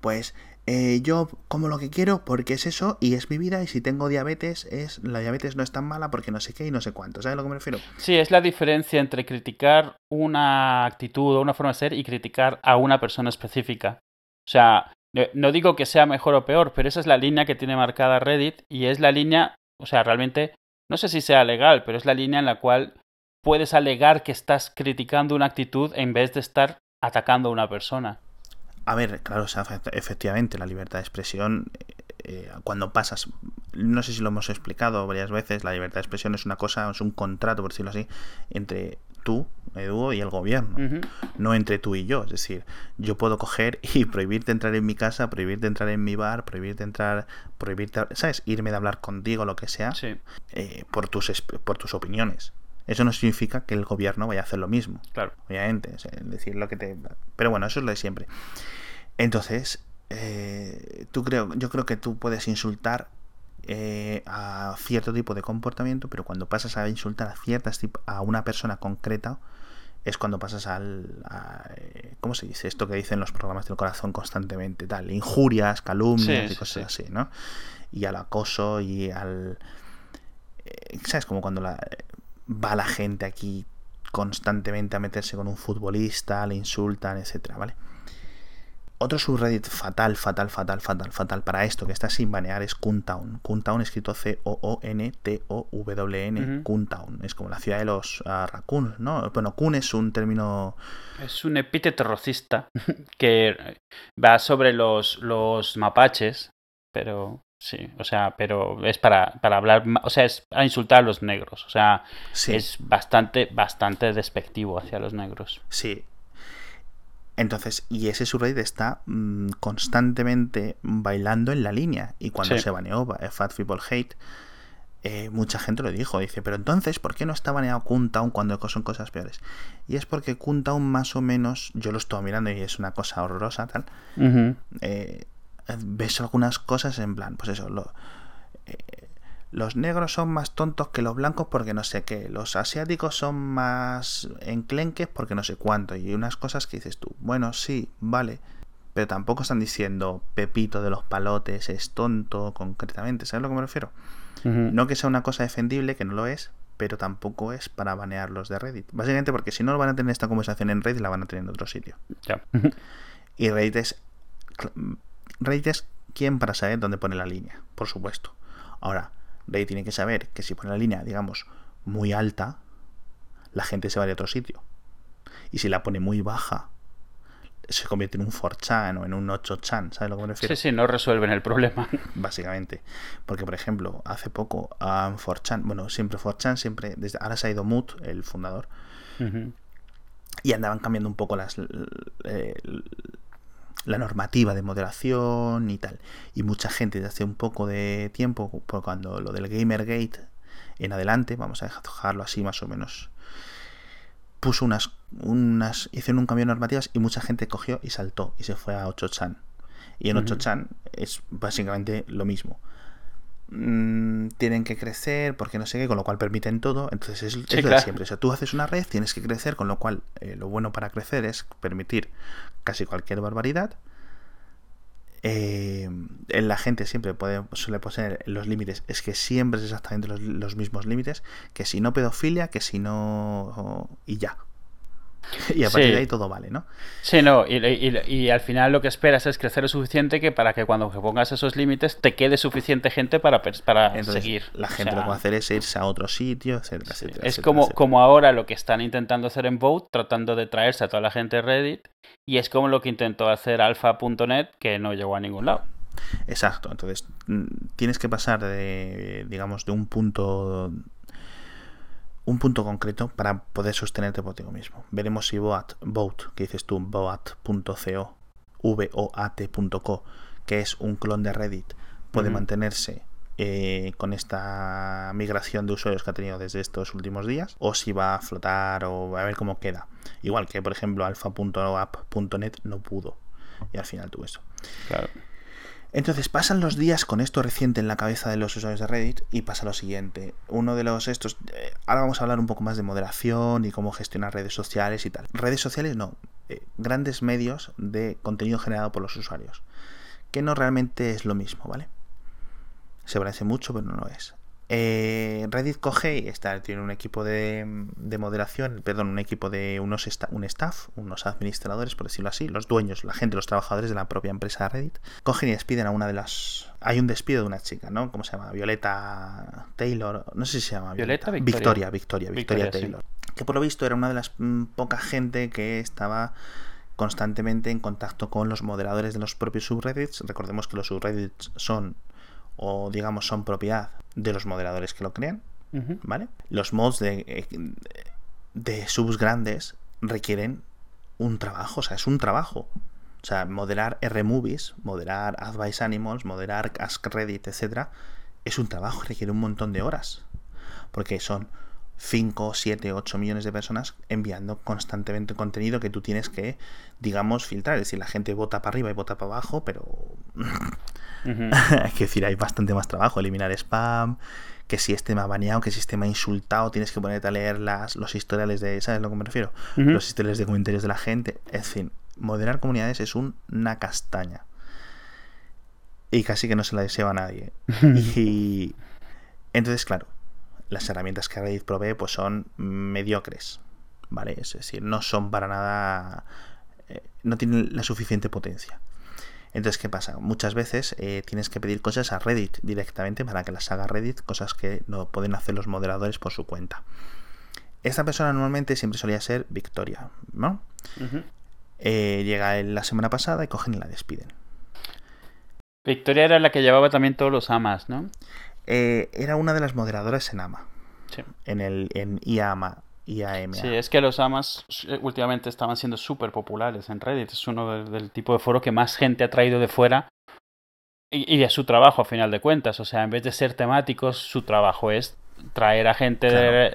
pues eh, yo como lo que quiero porque es eso y es mi vida y si tengo diabetes es la diabetes no es tan mala porque no sé qué y no sé cuánto, ¿sabes a lo que me refiero? Sí, es la diferencia entre criticar una actitud o una forma de ser y criticar a una persona específica. O sea, no digo que sea mejor o peor, pero esa es la línea que tiene marcada Reddit y es la línea o sea, realmente, no sé si sea legal, pero es la línea en la cual puedes alegar que estás criticando una actitud en vez de estar atacando a una persona. A ver, claro, o sea, efectivamente, la libertad de expresión, eh, eh, cuando pasas, no sé si lo hemos explicado varias veces, la libertad de expresión es una cosa, es un contrato, por decirlo así, entre tú, Edu, y el gobierno, no entre tú y yo. Es decir, yo puedo coger y prohibirte entrar en mi casa, prohibirte entrar en mi bar, prohibirte entrar, prohibirte, ¿sabes? Irme de hablar contigo, lo que sea, eh, por, tus, por tus opiniones. Eso no significa que el gobierno vaya a hacer lo mismo. Claro. Obviamente. Es decir, lo que te... Pero bueno, eso es lo de siempre. Entonces, eh, tú creo, yo creo que tú puedes insultar eh, a cierto tipo de comportamiento, pero cuando pasas a insultar a ciertas a una persona concreta, es cuando pasas al. Eh, ¿Cómo se dice? Esto que dicen los programas del corazón constantemente, tal. Injurias, calumnias y cosas así, ¿no? Y al acoso y al. Eh, ¿Sabes? Como cuando la, va la gente aquí constantemente a meterse con un futbolista, le insultan, etcétera, ¿vale? Otro subreddit fatal, fatal, fatal, fatal, fatal para esto que está sin banear es Kuntown. Kuntown escrito C-O-O-N-T-O-W-N. Kuntown. Es como la ciudad de los uh, raccoons, ¿no? Bueno, Kun es un término... Es un epíteto racista que va sobre los, los mapaches, pero Sí, o sea, pero es para, para hablar, o sea, es a insultar a los negros, o sea, es bastante, bastante despectivo hacia los negros. Sí, entonces, y ese subreddit está mm, constantemente bailando en la línea. Y cuando se baneó Fat People Hate, eh, mucha gente lo dijo, dice, pero entonces, ¿por qué no está baneado Kuntown cuando son cosas peores? Y es porque Kuntown más o menos, yo lo estoy mirando y es una cosa horrorosa, tal, eh, ves algunas cosas en plan, pues eso, lo, eh, los negros son más tontos que los blancos porque no sé qué, los asiáticos son más enclenques porque no sé cuánto, y unas cosas que dices tú, bueno, sí, vale, pero tampoco están diciendo Pepito de los palotes es tonto concretamente, ¿sabes a lo que me refiero? No que sea una cosa defendible, que no lo es, pero tampoco es para banearlos de Reddit. Básicamente porque si no van a tener esta conversación en Reddit, la van a tener en otro sitio. y Reddit es, Reddit es quien para saber dónde pone la línea, por supuesto. Ahora, Reddit tiene que saber que si pone la línea, digamos, muy alta, la gente se va de otro sitio. Y si la pone muy baja, se convierte en un 4chan o en un 8chan, ¿sabes lo que me refiero? Sí, sí, no resuelven el problema. Básicamente. Porque, por ejemplo, hace poco a 4chan, bueno, siempre 4chan, siempre, desde ahora se ha ido Moot, el fundador, y andaban cambiando un poco las eh, la normativa de moderación y tal. Y mucha gente desde hace un poco de tiempo, cuando lo del Gamergate en adelante, vamos a dejarlo así más o menos puso unas, unas, hicieron un cambio de normativas y mucha gente cogió y saltó y se fue a 8chan. Y en 8chan es básicamente lo mismo. Mm, tienen que crecer porque no sé qué, con lo cual permiten todo. Entonces es, lo de siempre. O sea, tú haces una red, tienes que crecer, con lo cual eh, lo bueno para crecer es permitir casi cualquier barbaridad eh, la gente siempre puede, suele poner los límites, es que siempre es exactamente los, mismos límites, que si no pedofilia, que si no... y ya. Y a partir de ahí todo vale, ¿no? Sí, no, y, al final lo que esperas es crecer lo suficiente que para que cuando pongas esos límites te quede suficiente gente para, para seguir. La gente lo que va a hacer es irse a otro sitio, Es como, como ahora lo que están intentando hacer en Vote, tratando de traerse a toda la gente de Reddit y es como lo que intentó hacer alfa.net, que no llegó a ningún lado. Exacto, entonces mm, tienes que pasar de, digamos, de un punto un punto concreto para poder sostenerte por ti mismo. Veremos si Boat, Boat que dices tú, boat.co, voat.co, que es un clon de Reddit, puede mantenerse eh, con esta migración de usuarios que ha tenido desde estos últimos días o si va a flotar o a ver cómo queda. Igual que, por ejemplo, alfa.app.net no pudo y al final tuvo eso. Claro. Entonces pasan los días con esto reciente en la cabeza de los usuarios de Reddit y pasa lo siguiente. Uno de los estos... Eh, ahora vamos a hablar un poco más de moderación y cómo gestionar redes sociales y tal. Redes sociales no. Eh, grandes medios de contenido generado por los usuarios. Que no realmente es lo mismo, ¿vale? Se parece mucho, pero no lo es. Eh, Reddit coge y está, tiene un equipo de, moderación, perdón, un equipo de unos un staff, unos administradores, por decirlo así, los dueños, la gente, los trabajadores de la propia empresa Reddit, cogen y despiden a una de las... Hay un despido de una chica, ¿no? ¿Cómo se llama? Violeta Taylor, no sé si se llama Violeta. Victoria, Victoria, Victoria, Taylor. Que por lo visto era una de las mm, poca gente que estaba constantemente en contacto con los moderadores de los propios subreddits. Recordemos que los subreddits son o digamos son propiedad de los moderadores que lo crean, ¿vale? Los mods de, eh, de subs grandes requieren un trabajo, o sea, es un trabajo. O sea, moderar R-Movies, moderar Advice Animals, moderar Ask Reddit, etc. Es un trabajo requiere un montón de horas. Porque son 5, 7, 8 millones de personas enviando constantemente contenido que tú tienes que, digamos, filtrar. Es decir, la gente vota para arriba y vota para abajo, pero hay que decir, hay bastante más trabajo. Eliminar spam, que si este me ha baneado, que si este me ha insultado, tienes que ponerte a leer las, los historiales de. ¿Sabes a lo que me refiero? Los historiales de comentarios de la gente. En fin, moderar comunidades es una castaña. Y casi que no se la deseo a nadie. y. Entonces, claro, las herramientas que Reddit provee pues son mediocres. ¿Vale? Es decir, no son para nada. Eh, no tienen la suficiente potencia. Entonces, ¿qué pasa? Muchas veces eh, tienes que pedir cosas a Reddit directamente para que las haga Reddit, cosas que no pueden hacer los moderadores por su cuenta. Esta persona normalmente siempre solía ser Victoria, ¿no? Eh, llega la semana pasada y cogen y la despiden. Victoria era la que llevaba también todos los amas, ¿no? Eh, era una de las moderadoras en AMA. Sí. En el en IAMA. Sí, es que los AMAs eh, últimamente estaban siendo súper populares en Reddit. Es uno del, tipo de foro que más gente ha traído de fuera Y, es su trabajo a final de cuentas. O sea, en vez de ser temáticos, su trabajo es traer a gente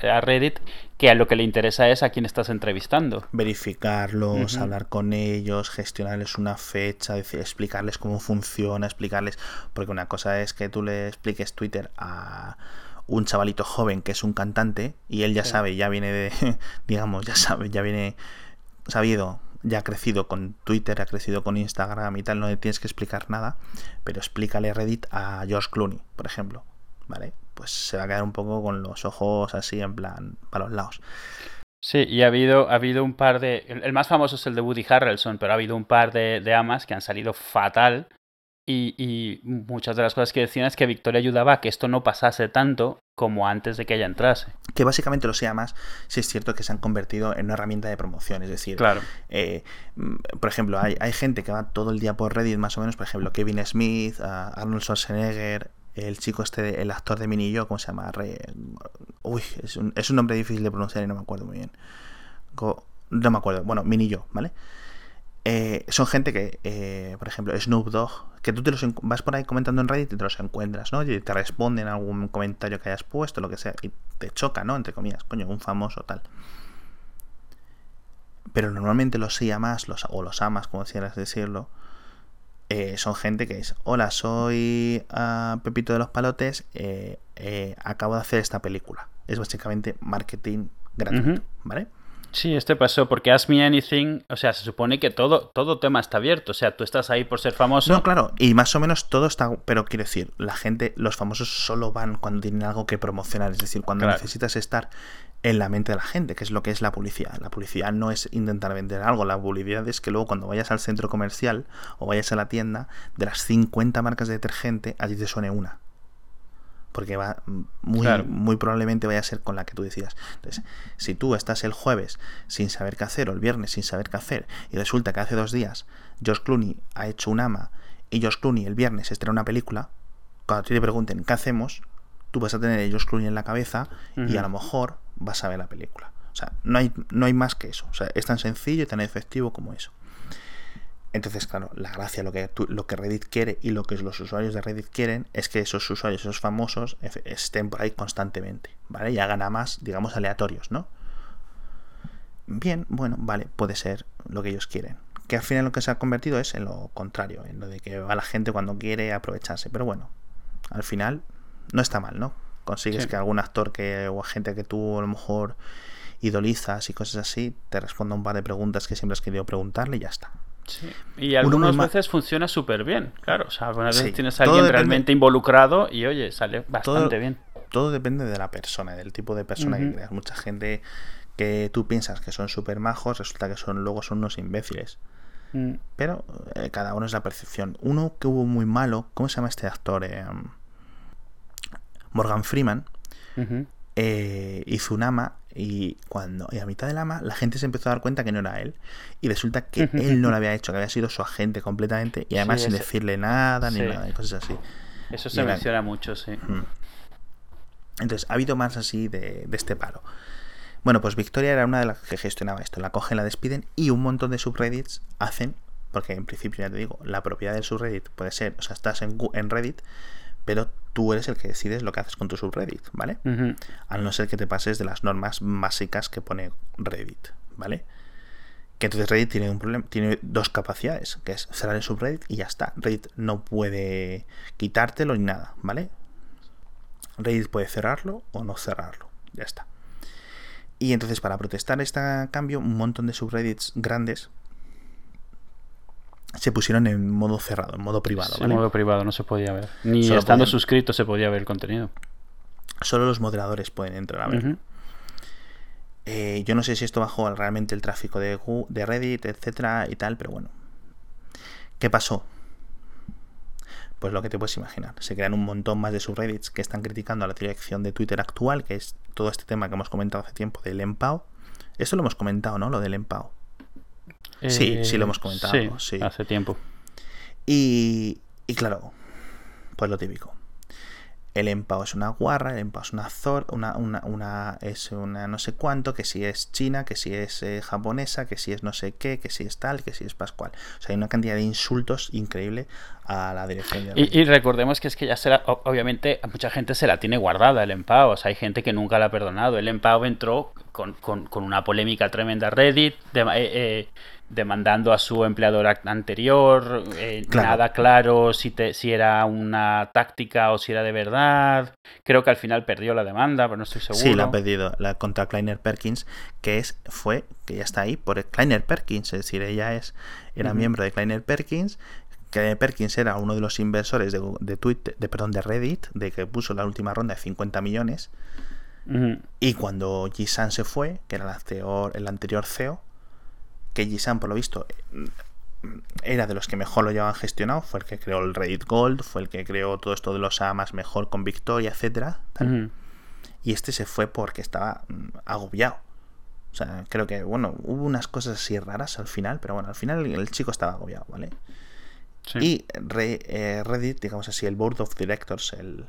a Reddit que a lo que le interesa es a quién estás entrevistando. Verificarlos, hablar con ellos, gestionarles una fecha, decir, explicarles cómo funciona, explicarles. Porque una cosa es que tú le expliques Twitter a un chavalito joven que es un cantante y él ya sabe, ya viene de, digamos, ya sabe, ya viene sabido, ya ha crecido con Twitter, ha crecido con Instagram y tal, no le tienes que explicar nada, pero explícale Reddit a George Clooney, por ejemplo, ¿vale? Pues se va a quedar un poco con los ojos así en plan para los lados. Sí, y ha habido, ha habido un par de... El más famoso es el de Woody Harrelson, pero ha habido un par de, de amas que han salido fatal y, muchas de las cosas que decían es que Victoria ayudaba a que esto no pasase tanto como antes de que ella entrase. Que básicamente lo sea más si es cierto que se han convertido en una herramienta de promoción. Es decir, claro. Eh, mm, por ejemplo, hay, hay, gente que va todo el día por Reddit, más o menos, por ejemplo, Kevin Smith, Arnold Schwarzenegger, el chico este, el actor de Mini Yo, ¿cómo se llama? Uy, es un, es un nombre difícil de pronunciar y no me acuerdo muy bien. no me acuerdo. Bueno, Mini Yo, ¿vale? Eh, son gente que, eh, por ejemplo, Snoop Dogg, que tú te los vas por ahí comentando en Reddit y te los encuentras, ¿no? Y te responden a algún comentario que hayas puesto, lo que sea, y te choca, ¿no? Entre comillas, coño, un famoso tal. Pero normalmente los sí más los, o los amas, como quieras decirlo, eh, son gente que es, hola, soy ah, Pepito de los Palotes, acabo de hacer esta película. Es básicamente marketing gratuito, ¿vale? Sí, este pasó porque Ask Me Anything, o sea, se supone que todo, todo tema está abierto, o sea, tú estás ahí por ser famoso. No, claro, y más o menos todo está, pero quiero decir, la gente, los famosos solo van cuando tienen algo que promocionar, es decir, cuando necesitas estar en la mente de la gente, que es lo que es la publicidad. La publicidad no es intentar vender algo, la publicidad es que luego cuando vayas al centro comercial o vayas a la tienda, de las 50 marcas de detergente, allí te suene una porque va muy, muy probablemente vaya a ser con la que tú decidas. Entonces, si tú estás el jueves sin saber qué hacer o el viernes sin saber qué hacer y resulta que hace dos días George Clooney ha hecho un ama y George Clooney el viernes estrena una película, cuando te pregunten qué hacemos, tú vas a tener a George Clooney en la cabeza y a lo mejor vas a ver la película. O sea, no hay, no hay más que eso. O sea, es tan sencillo y tan efectivo como eso. Entonces, claro, la gracia, lo que, lo que Reddit quiere y lo que los usuarios de Reddit quieren es que esos usuarios, esos famosos, estén por ahí constantemente, ¿vale? Y hagan a más, digamos, aleatorios, ¿no? Bien, bueno, vale, puede ser lo que ellos quieren. Que al final lo que se ha convertido es en lo contrario, en lo de que va la gente cuando quiere aprovecharse. Pero bueno, al final no está mal, ¿no? Consigues que algún actor que, o gente que tú a lo mejor idolizas y cosas así te responda un par de preguntas que siempre has querido preguntarle y ya está. Y algunas veces funciona súper bien, claro. O sea, algunas veces tienes a alguien realmente involucrado y oye, sale bastante bien. Todo depende de la persona, del tipo de persona que creas. Mucha gente que tú piensas que son súper majos, resulta que son luego son unos imbéciles. Mm. Pero eh, cada uno es la percepción. Uno que hubo muy malo, ¿cómo se llama este actor? Eh, Morgan Freeman. Eh, hizo un ama y cuando y a mitad del ama la gente se empezó a dar cuenta que no era él y resulta que él no lo había hecho, que había sido su agente completamente y además sin decirle nada ni nada y cosas así. Eso se menciona mucho, sí. Entonces, ha habido más así de, este paro. Bueno, pues Victoria era una de las que gestionaba esto. La cogen, la despiden y un montón de subreddits hacen, porque en principio ya te digo, la propiedad del subreddit puede ser, o sea, estás en, en Reddit, pero tú eres el que decides lo que haces con tu subreddit, ¿vale? Al no ser que te pases de las normas básicas que pone Reddit, ¿vale? Que entonces Reddit tiene un problema, tiene dos capacidades, que es cerrar el subreddit y ya está. Reddit no puede quitártelo ni nada, ¿vale? Reddit puede cerrarlo o no cerrarlo, ya está. Y entonces para protestar este cambio, un montón de subreddits grandes se pusieron en modo cerrado, en modo privado. En modo privado, no se podía ver. Ni estando suscrito se podía ver el contenido. Solo los moderadores pueden entrar a ver. Eh, yo no sé si esto bajó realmente el tráfico de, de Reddit, etcétera y tal, pero bueno. ¿Qué pasó? Pues lo que te puedes imaginar. Se crean un montón más de subreddits que están criticando a la dirección de Twitter actual, que es todo este tema que hemos comentado hace tiempo del EMPAO. Esto lo hemos comentado, ¿no? Lo del EMPAO sí, sí lo hemos comentado. Sí, hace tiempo. Y, y claro, pues lo típico. el empao es una guarra, el empao es una zor, una, una, una, es una no sé cuánto, que si es china, que si es eh, japonesa, que si es no sé qué, que si es tal, que si es pascual. O sea, hay una cantidad de insultos increíble a la dirección de y, y, recordemos que es que ya será, obviamente, a mucha gente se la tiene guardada el empao, o sea, hay gente que nunca la ha perdonado. El empao entró con, con, con una polémica tremenda Reddit, de, eh, eh, demandando a su empleador anterior, eh, nada claro si, te, si era una táctica o si era de verdad. Creo que al final perdió la demanda, pero no estoy seguro. Sí, la ha pedido la contra Kleiner Perkins, que es fue que ya está ahí por Kleiner Perkins, es decir, ella es era miembro de Kleiner Perkins. Kleiner Perkins era uno de los inversores de, de Twitter, de perdón, de Reddit, de que puso la última ronda de 50 millones. Y cuando Jisan se fue, que era el anterior, el anterior CEO, que Jisan, por lo visto, era de los que mejor lo llevaban gestionado, fue el que creó el Reddit Gold, fue el que creó todo esto de los AMAs mejor con Victoria, etcétera. Y este se fue porque estaba mm, agobiado. O sea, creo que, bueno, hubo unas cosas así raras al final, pero bueno, al final el chico estaba agobiado, ¿vale? Y eh, Reddit, digamos así, el Board of Directors el,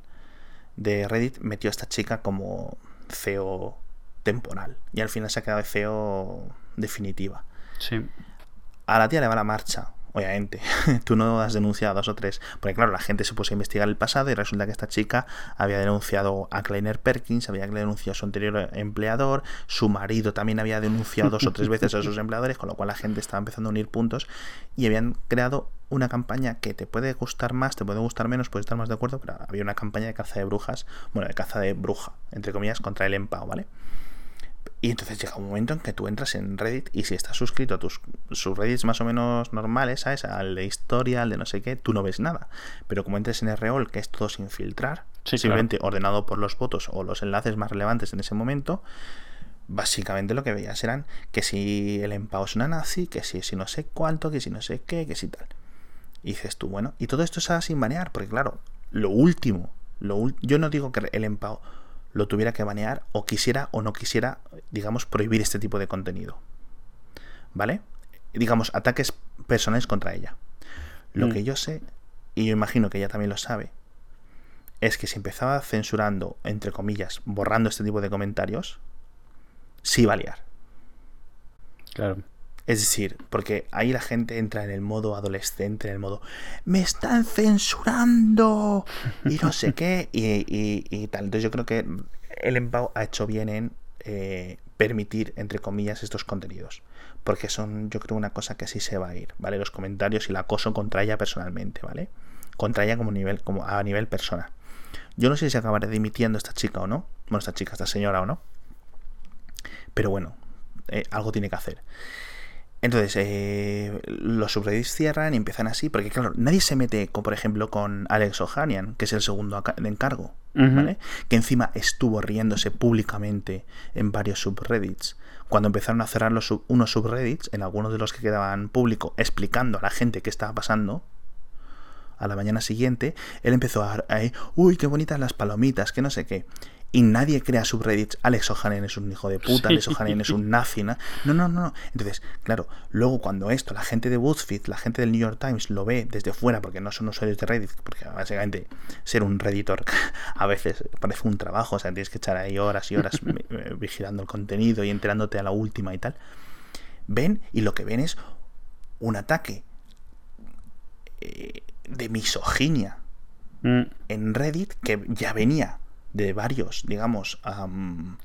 de Reddit metió a esta chica como CEO temporal. Y al final se ha quedado de CEO definitiva. Sí. A la tía le va la marcha, obviamente. Tú no has denunciado a dos o tres. Porque claro, la gente se puso a investigar el pasado y resulta que esta chica había denunciado a Kleiner Perkins, había denunciado a su anterior empleador, su marido también había denunciado dos o tres veces a sus empleadores, con lo cual la gente estaba empezando a unir puntos y habían creado una campaña que te puede gustar más, te puede gustar menos, puedes estar más de acuerdo, pero había una campaña de caza de brujas, bueno, de caza de bruja, entre comillas, contra el empao, ¿vale? Y entonces llega un momento en que tú entras en Reddit y si estás suscrito a tus subreddits más o menos normales, ¿sabes? Al de historia, al de no sé qué, tú no ves nada. Pero como entres en REOL, que es todo sin filtrar, simplemente ordenado por los votos o los enlaces más relevantes en ese momento, básicamente lo que veías eran que si el empao es una nazi, que si, si no sé cuánto, que si no sé qué, que si tal. Y dices tú, bueno, y todo esto está sin banear, porque claro, lo último, lo yo no digo que el empao lo tuviera que banear o quisiera o no quisiera, digamos, prohibir este tipo de contenido. ¿Vale? Digamos, ataques personales contra ella. Lo mm. que yo sé, y yo imagino que ella también lo sabe, es que si empezaba censurando, entre comillas, borrando este tipo de comentarios, sí va a liar. Claro. Es decir, porque ahí la gente entra en el modo adolescente, en el modo, me están censurando y no sé qué, y, tal. Entonces yo creo que el Empao ha hecho bien en eh, permitir, entre comillas, estos contenidos. Porque son, yo creo, una cosa que así se va a ir, ¿vale? Los comentarios y el acoso contra ella personalmente, ¿vale? Contra ella como, nivel, como a nivel persona. Yo no sé si acabará dimitiendo esta chica o no. Bueno, esta chica, esta señora o no. Pero bueno, eh, algo tiene que hacer. Entonces, eh, los subreddits cierran y empiezan así, porque claro, nadie se mete, con, por ejemplo, con Alex Ohanian, que es el segundo de encargo, ¿vale? Que encima estuvo riéndose públicamente en varios subreddits. Cuando empezaron a cerrar los unos subreddits, en algunos de los que quedaban público, explicando a la gente qué estaba pasando, a la mañana siguiente, él empezó a, a uy, qué bonitas las palomitas, que no sé qué y nadie crea subreddits, Alex O'Hanlon es un hijo de puta, Alex O'Hanlon es un nazi, ¿no? no, no, no. Entonces, claro, luego cuando esto, la gente de BuzzFeed, la gente del New York Times lo ve desde fuera, porque no son usuarios de Reddit, porque básicamente ser un redditor a veces parece un trabajo, o sea, tienes que echar ahí horas y horas vigilando el contenido y enterándote a la última y tal. Ven y lo que ven es un ataque eh, de misoginia mm. en Reddit que ya venía de varios, digamos.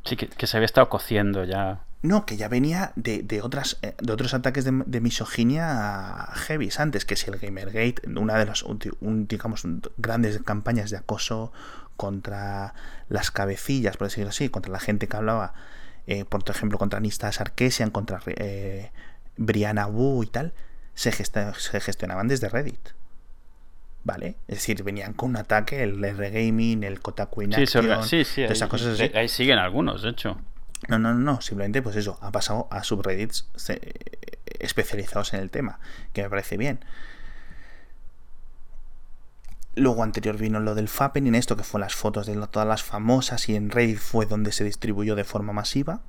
sí, que, se había estado cociendo ya. No, que ya venía de, de otras, eh, de otros ataques de, misoginia heavy antes, que si el Gamergate, una de las digamos, grandes campañas de acoso contra las cabecillas, por decirlo así, contra la gente que hablaba, eh, por ejemplo, contra Nista Sarkesian, contra eh, Brianna Wu y tal, se, se gestionaban desde Reddit. ¿Vale? Es decir, venían con un ataque, el R-Gaming, el Kotaku Inaction, sí, sí, esas cosas Ahí siguen algunos, de hecho. No, no, no, simplemente pues eso, ha pasado a subreddits especializados en el tema, que me parece bien. Luego anterior vino lo del Fappen en esto que fue las fotos de todas las famosas y en Reddit fue donde se distribuyó de forma masiva.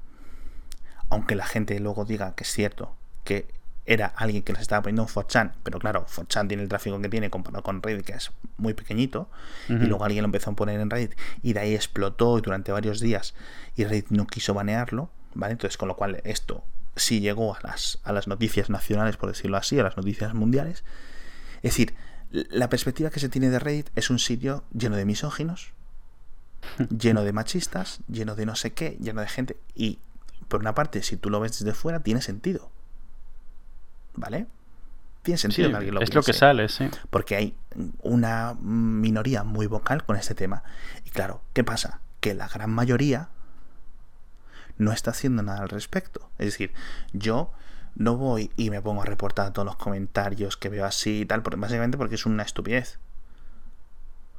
Aunque la gente luego diga que es cierto que era alguien que les estaba poniendo en 4chan, pero claro, 4chan tiene el tráfico que tiene comparado con Reddit, que es muy pequeñito, y luego alguien lo empezó a poner en Reddit, y de ahí explotó durante varios días, y Reddit no quiso banearlo, ¿vale? Entonces, con lo cual esto sí llegó a las, a las noticias nacionales, por decirlo así, a las noticias mundiales. Es decir, la perspectiva que se tiene de Reddit es un sitio lleno de misóginos, lleno de machistas, lleno de no sé qué, lleno de gente. Y por una parte, si tú lo ves desde fuera, tiene sentido. ¿Vale? Tiene sentido que alguien lo Es lo que sale, sí. Porque hay una minoría muy vocal con este tema. Y claro, ¿qué pasa? Que la gran mayoría no está haciendo nada al respecto. Es decir, yo no voy y me pongo a reportar todos los comentarios que veo así y tal, porque, básicamente porque es una estupidez.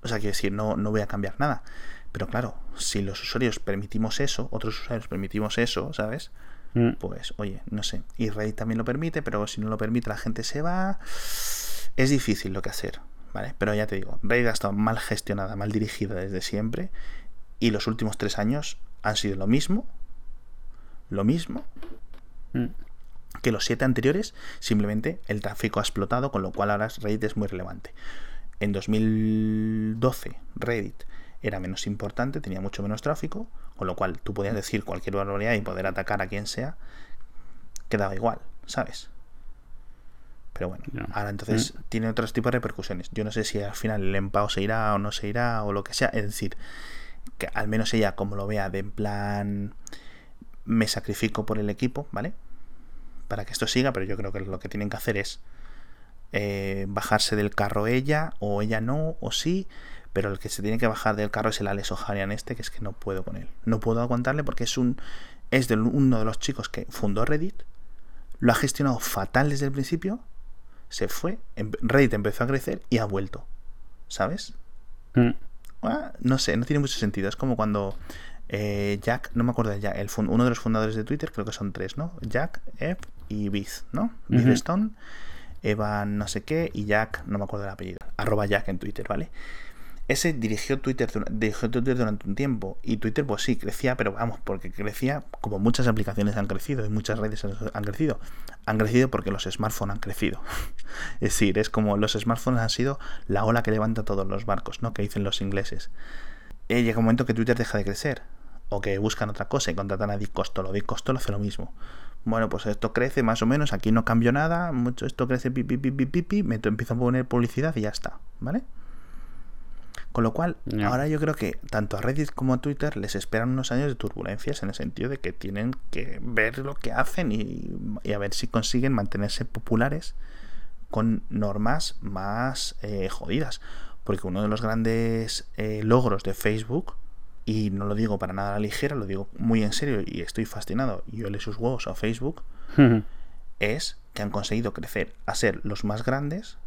O sea, quiero decir, no, no voy a cambiar nada. Pero claro, si los usuarios permitimos eso, otros usuarios permitimos eso, ¿sabes? Mm. Pues, oye, no sé. Y Reddit también lo permite, pero si no lo permite, la gente se va. Es difícil lo que hacer, ¿vale? Pero ya te digo, Reddit ha estado mal gestionada, mal dirigida desde siempre. Y los últimos tres años han sido lo mismo. Lo mismo. Mm. Que los siete anteriores, simplemente el tráfico ha explotado, con lo cual ahora Reddit es muy relevante. En 2012, Reddit era menos importante, tenía mucho menos tráfico, con lo cual tú podías decir cualquier barbaridad y poder atacar a quien sea, quedaba igual, ¿sabes? Pero bueno, ahora entonces mm. tiene otros tipos de repercusiones. Yo no sé si al final el empao se irá o no se irá o lo que sea. Es decir, que al menos ella como lo vea de en plan me sacrifico por el equipo, ¿vale? Para que esto siga, pero yo creo que lo que tienen que hacer es eh, bajarse del carro ella o ella no o sí pero el que se tiene que bajar del carro es el Alex O'Harian este, que es que no puedo con él. No puedo aguantarle porque es un es de uno de los chicos que fundó Reddit, lo ha gestionado fatal desde el principio, se fue, em, Reddit empezó a crecer y ha vuelto. ¿Sabes? Mm. Ah, no sé, no tiene mucho sentido. Es como cuando eh, Jack, no me acuerdo de Jack, el uno de los fundadores de Twitter, creo que son tres, ¿no? Jack, Eve y Biz, ¿no? Uh Stone, Evan no sé qué y Jack, no me acuerdo del apellido, arroba Jack en Twitter, ¿vale? Ese dirigió Twitter, dirigió Twitter durante un tiempo y Twitter pues sí, crecía, pero vamos, porque crecía como muchas aplicaciones han crecido y muchas redes han crecido. Han crecido porque los smartphones han crecido. es decir, es como los smartphones han sido la ola que levanta todos los barcos, ¿no? Que dicen los ingleses. Y llega un momento que Twitter deja de crecer o que buscan otra cosa y contratan a Dick Costolo. Dick Costolo hace lo mismo. Bueno, pues esto crece más o menos, aquí no cambió nada, mucho esto crece pipi pipi pipi, me empiezo a poner publicidad y ya está, ¿vale? Con lo cual, ahora yo creo que tanto a Reddit como a Twitter les esperan unos años de turbulencias en el sentido de que tienen que ver lo que hacen y, a ver si consiguen mantenerse populares con normas más eh, jodidas. Porque uno de los grandes eh, logros de Facebook, y no lo digo para nada a la ligera, lo digo muy en serio y estoy fascinado, y yo le sus huevos a Facebook, es que han conseguido crecer a ser los más grandes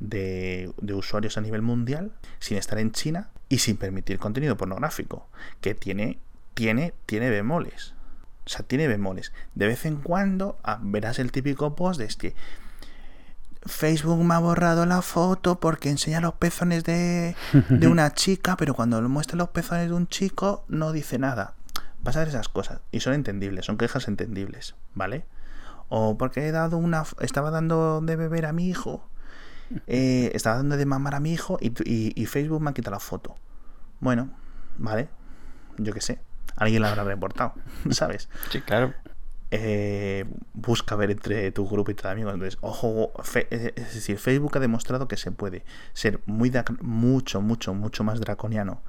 de, usuarios a nivel mundial sin estar en China y sin permitir contenido pornográfico, que tiene, tiene, tiene bemoles. O sea, tiene bemoles. De vez en cuando ah, verás el típico post de este. Facebook me ha borrado la foto porque enseña los pezones de, de una chica, pero cuando muestra los pezones de un chico no dice nada. Ver esas cosas y son entendibles, son quejas entendibles, ¿vale? O porque he dado una, estaba dando de beber a mi hijo eh, estaba dando de mamar a mi hijo y, Facebook me ha quitado la foto. Bueno, vale, yo qué sé, alguien la habrá reportado, ¿sabes? Sí, claro. Eh, busca ver entre tu grupo y tus amigos. Entonces, ojo, es decir, Facebook ha demostrado que se puede ser muy mucho, mucho, mucho más draconiano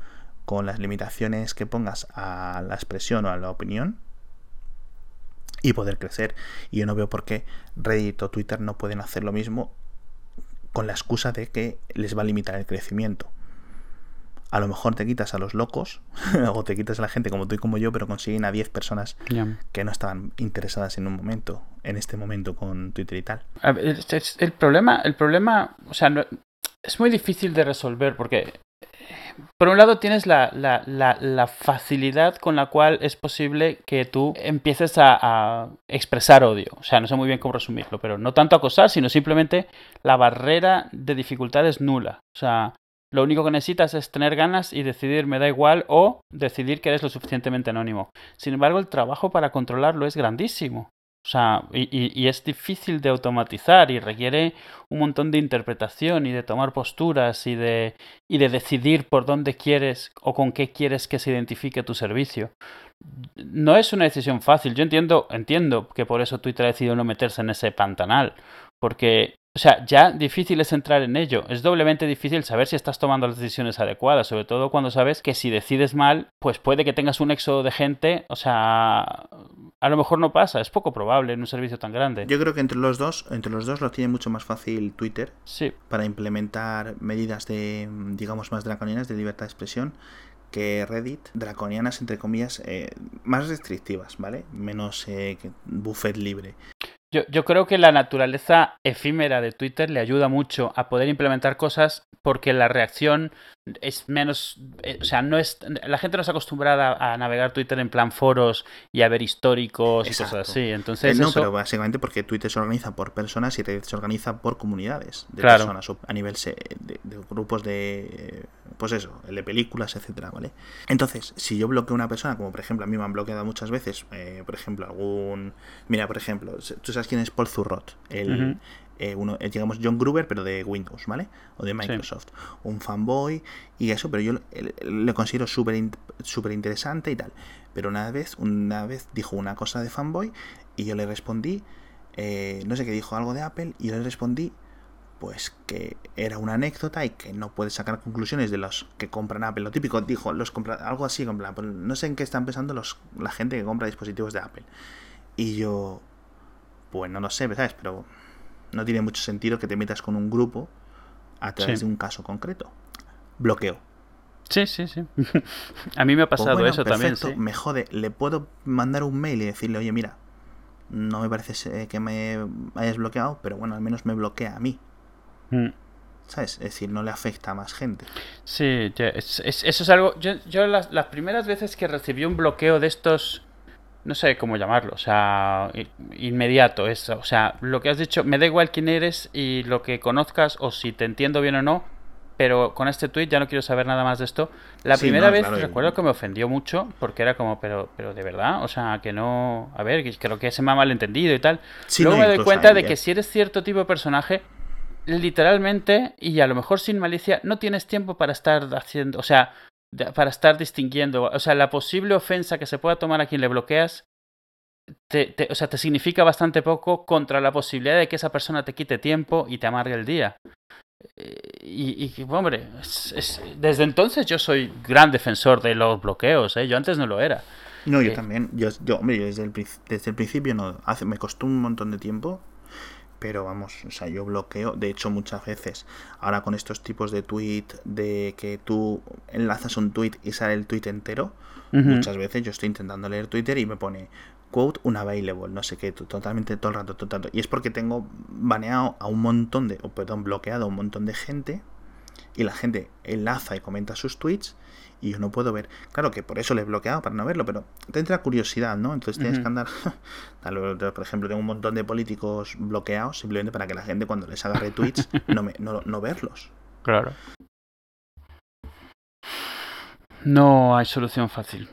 con las limitaciones que pongas a la expresión o a la opinión y poder crecer. Y yo no veo por qué Reddit o Twitter no pueden hacer lo mismo con la excusa de que les va a limitar el crecimiento. A lo mejor te quitas a los locos o te quitas a la gente como tú y como yo, pero consiguen a 10 personas que no estaban interesadas en un momento, en este momento con Twitter y tal. el problema, el problema, o sea, es muy difícil de resolver porque por un lado tienes la, facilidad con la cual es posible que tú empieces a, expresar odio. O sea, no sé muy bien cómo resumirlo, pero no tanto acosar, sino simplemente la barrera de dificultad es nula. O sea, lo único que necesitas es tener ganas y decidir me da igual o decidir que eres lo suficientemente anónimo. Sin embargo, el trabajo para controlarlo es grandísimo. O sea, y, es difícil de automatizar y requiere un montón de interpretación y de tomar posturas y de, y de decidir por dónde quieres o con qué quieres que se identifique tu servicio. No es una decisión fácil. Yo entiendo, entiendo que por eso Twitter ha decidido no meterse en ese pantanal. Porque o sea, ya difícil es entrar en ello. Es doblemente difícil saber si estás tomando las decisiones adecuadas, sobre todo cuando sabes que si decides mal, pues puede que tengas un éxodo de gente. O sea, a lo mejor no pasa, es poco probable en un servicio tan grande. Yo creo que entre los dos, entre los dos lo tiene mucho más fácil Twitter sí. para implementar medidas de, digamos, más draconianas de libertad de expresión que Reddit, draconianas entre comillas, eh, más restrictivas, ¿vale? Menos eh, buffet libre. Yo, yo, creo que la naturaleza efímera de Twitter le ayuda mucho a poder implementar cosas porque la reacción es menos, eh, o sea, no es, la gente no está acostumbrada a navegar Twitter en plan foros y a ver históricos y cosas así. Entonces, eh, no, pero básicamente porque Twitter se organiza por personas y Reddit se organiza por comunidades de personas a nivel de, grupos de, pues eso, de películas, etcétera, ¿vale? Entonces, si yo bloqueo a una persona, como por ejemplo a mí me han bloqueado muchas veces, eh, por ejemplo, algún, mira, por ejemplo, tú sabes quién es Paul Zurrot, el, eh, uno, eh, digamos, John Gruber, pero de Windows, ¿vale? O de Microsoft. Un fanboy y eso, pero yo le, considero súper interesante y tal. Pero una vez, una vez dijo una cosa de fanboy y yo le respondí, eh, no sé qué dijo, algo de Apple, y yo le respondí, pues que era una anécdota y que no puedes sacar conclusiones de los que compran Apple. Lo típico, dijo, los compra, algo así, pues no sé en qué están pensando los, la gente que compra dispositivos de Apple. Y yo, pues no lo sé, ¿sabes? Pero no tiene mucho sentido que te metas con un grupo a través de un caso concreto. Bloqueo. Sí, sí, sí. a mí me ha pues pasado eso también. Me jode. Le puedo mandar un mail y decirle, oye, mira, no me parece que me hayas bloqueado, pero bueno, al menos me bloquea a mí. Mm. ¿Sabes? Es decir, no le afecta a más gente. Sí, eso es algo. Yo, yo las, las primeras veces que recibí un bloqueo de estos no sé cómo llamarlo, o sea, inmediato, es, o sea, lo que has dicho, me da igual quién eres y lo que conozcas o si te entiendo bien o no, pero con este tweet ya no quiero saber nada más de esto. La primera vez recuerdo que me ofendió mucho porque era como, pero, pero de verdad, o sea, que no, a ver, creo que se me ha malentendido y tal. Luego me doy cuenta de que si eres cierto tipo de personaje, literalmente, y a lo mejor sin malicia, no tienes tiempo para estar haciendo, o sea, para estar distinguiendo. O sea, la posible ofensa que se pueda tomar a quien le bloqueas, te, o sea, te significa bastante poco contra la posibilidad de que esa persona te quite tiempo y te amargue el día. Y, y hombre, desde entonces yo soy gran defensor de los bloqueos, ¿eh? yo antes no lo era. No, yo eh, también. Yo, yo, hombre, desde, el, desde el principio no. Hace, me costó un montón de tiempo pero vamos, o sea, yo bloqueo, de hecho muchas veces, ahora con estos tipos de tweet, de que tú enlazas un tweet y sale el tweet entero, muchas veces yo estoy intentando leer Twitter y me pone quote unavailable, no sé qué, totalmente todo el rato, todo Y es porque tengo baneado a un montón de, o perdón, bloqueado a un montón de gente y la gente enlaza y comenta sus tweets y yo no puedo ver. Claro que por eso le he bloqueado, para no verlo, pero te entra curiosidad, ¿no? Entonces tienes que andar. por ejemplo, tengo un montón de políticos bloqueados simplemente para que la gente cuando les haga retweets no, me, no, no verlos. Claro. No hay solución fácil.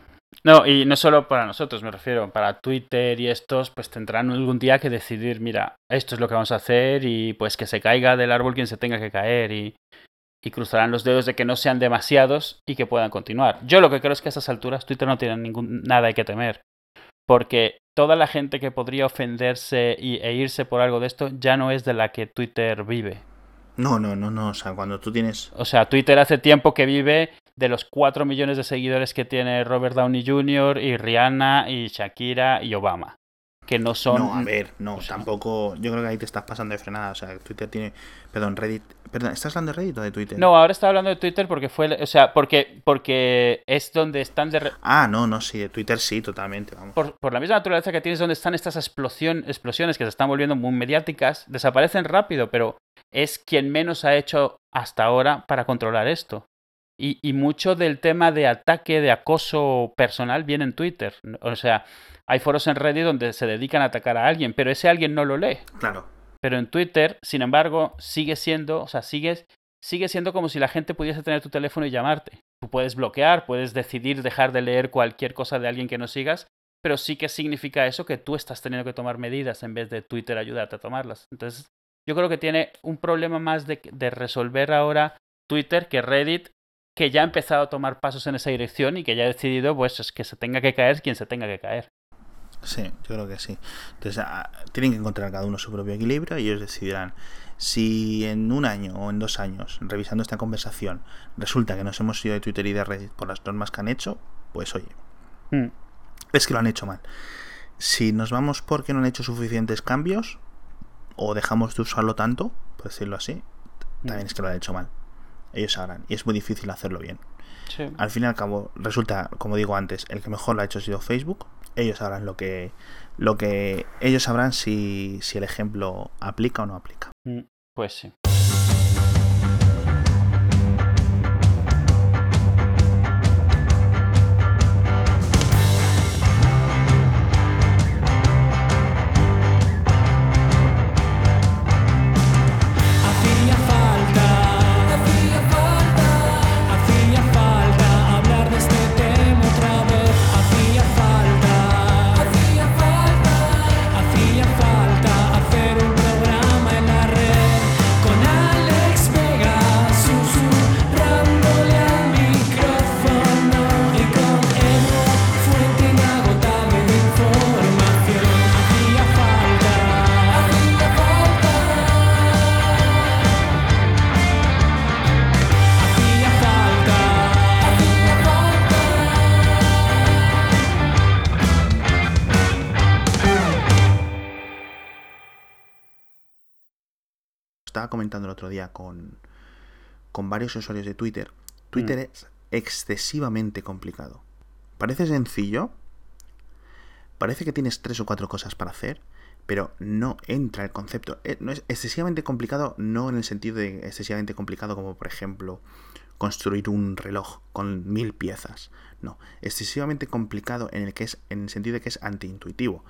No, y no solo para nosotros, me refiero, para Twitter y estos, pues tendrán algún día que decidir, mira, esto es lo que vamos a hacer y pues que se caiga del árbol quien se tenga que caer y, y cruzarán los dedos de que no sean demasiados y que puedan continuar. Yo lo que creo es que a esas alturas Twitter no tiene ningún, nada que temer, porque toda la gente que podría ofenderse y, e irse por algo de esto ya no es de la que Twitter vive. No, no, no, no, o sea, cuando tú tienes... O sea, Twitter hace tiempo que vive de los 4 millones de seguidores que tiene Robert Downey Jr. y Rihanna y Shakira y Obama que no son. No, a ver, no, tampoco. Yo creo que ahí te estás pasando de frenada. O sea, Twitter tiene. Perdón, Reddit. Perdón, ¿estás hablando de Reddit o de Twitter? No, ahora estaba hablando de Twitter porque fue. O sea, porque, porque es donde están de. Ah, no, no, sí, de Twitter sí, totalmente. Vamos. Por, por la misma naturaleza que tienes, donde están estas explosión, explosiones que se están volviendo muy mediáticas, desaparecen rápido, pero es quien menos ha hecho hasta ahora para controlar esto. Y, y mucho del tema de ataque, de acoso personal viene en Twitter. O sea, hay foros en Reddit donde se dedican a atacar a alguien, pero ese alguien no lo lee. Claro. Pero en Twitter, sin embargo, sigue siendo, o sea, sigue siendo como si la gente pudiese tener tu teléfono y llamarte. Tú puedes bloquear, puedes decidir dejar de leer cualquier cosa de alguien que no sigas, pero sí que significa eso que tú estás teniendo que tomar medidas en vez de Twitter ayudarte a tomarlas. Entonces, yo creo que tiene un problema más de, de resolver ahora Twitter que Reddit, que ya ha empezado a tomar pasos en esa dirección y que ya ha decidido, pues, es que se tenga que caer quien se tenga que caer. Sí, yo creo que sí. Entonces, ah, tienen que encontrar cada uno su propio equilibrio y ellos decidirán si en un año o en dos años, revisando esta conversación, resulta que nos hemos ido de Twitter y de Reddit por las normas que han hecho, pues oye, mm. es que lo han hecho mal. Si nos vamos porque no han hecho suficientes cambios, o dejamos de usarlo tanto, por decirlo así, también es que lo han hecho mal. Ellos sabrán. Y es muy difícil hacerlo bien. Al fin y al cabo, resulta, como digo antes, el que mejor lo ha hecho ha sido Facebook. Ellos sabrán lo que. lo que. Ellos sabrán si, si el ejemplo aplica o no aplica. Mm, pues sí. Comentando el otro día con, con varios usuarios de Twitter, Twitter mm. es excesivamente complicado. Parece sencillo, parece que tienes tres o cuatro cosas para hacer, pero no entra el concepto. Eh, no es excesivamente complicado, no en el sentido de excesivamente complicado como por ejemplo construir un reloj con mil piezas. No, excesivamente complicado en el que es en el sentido de que es antiintuitivo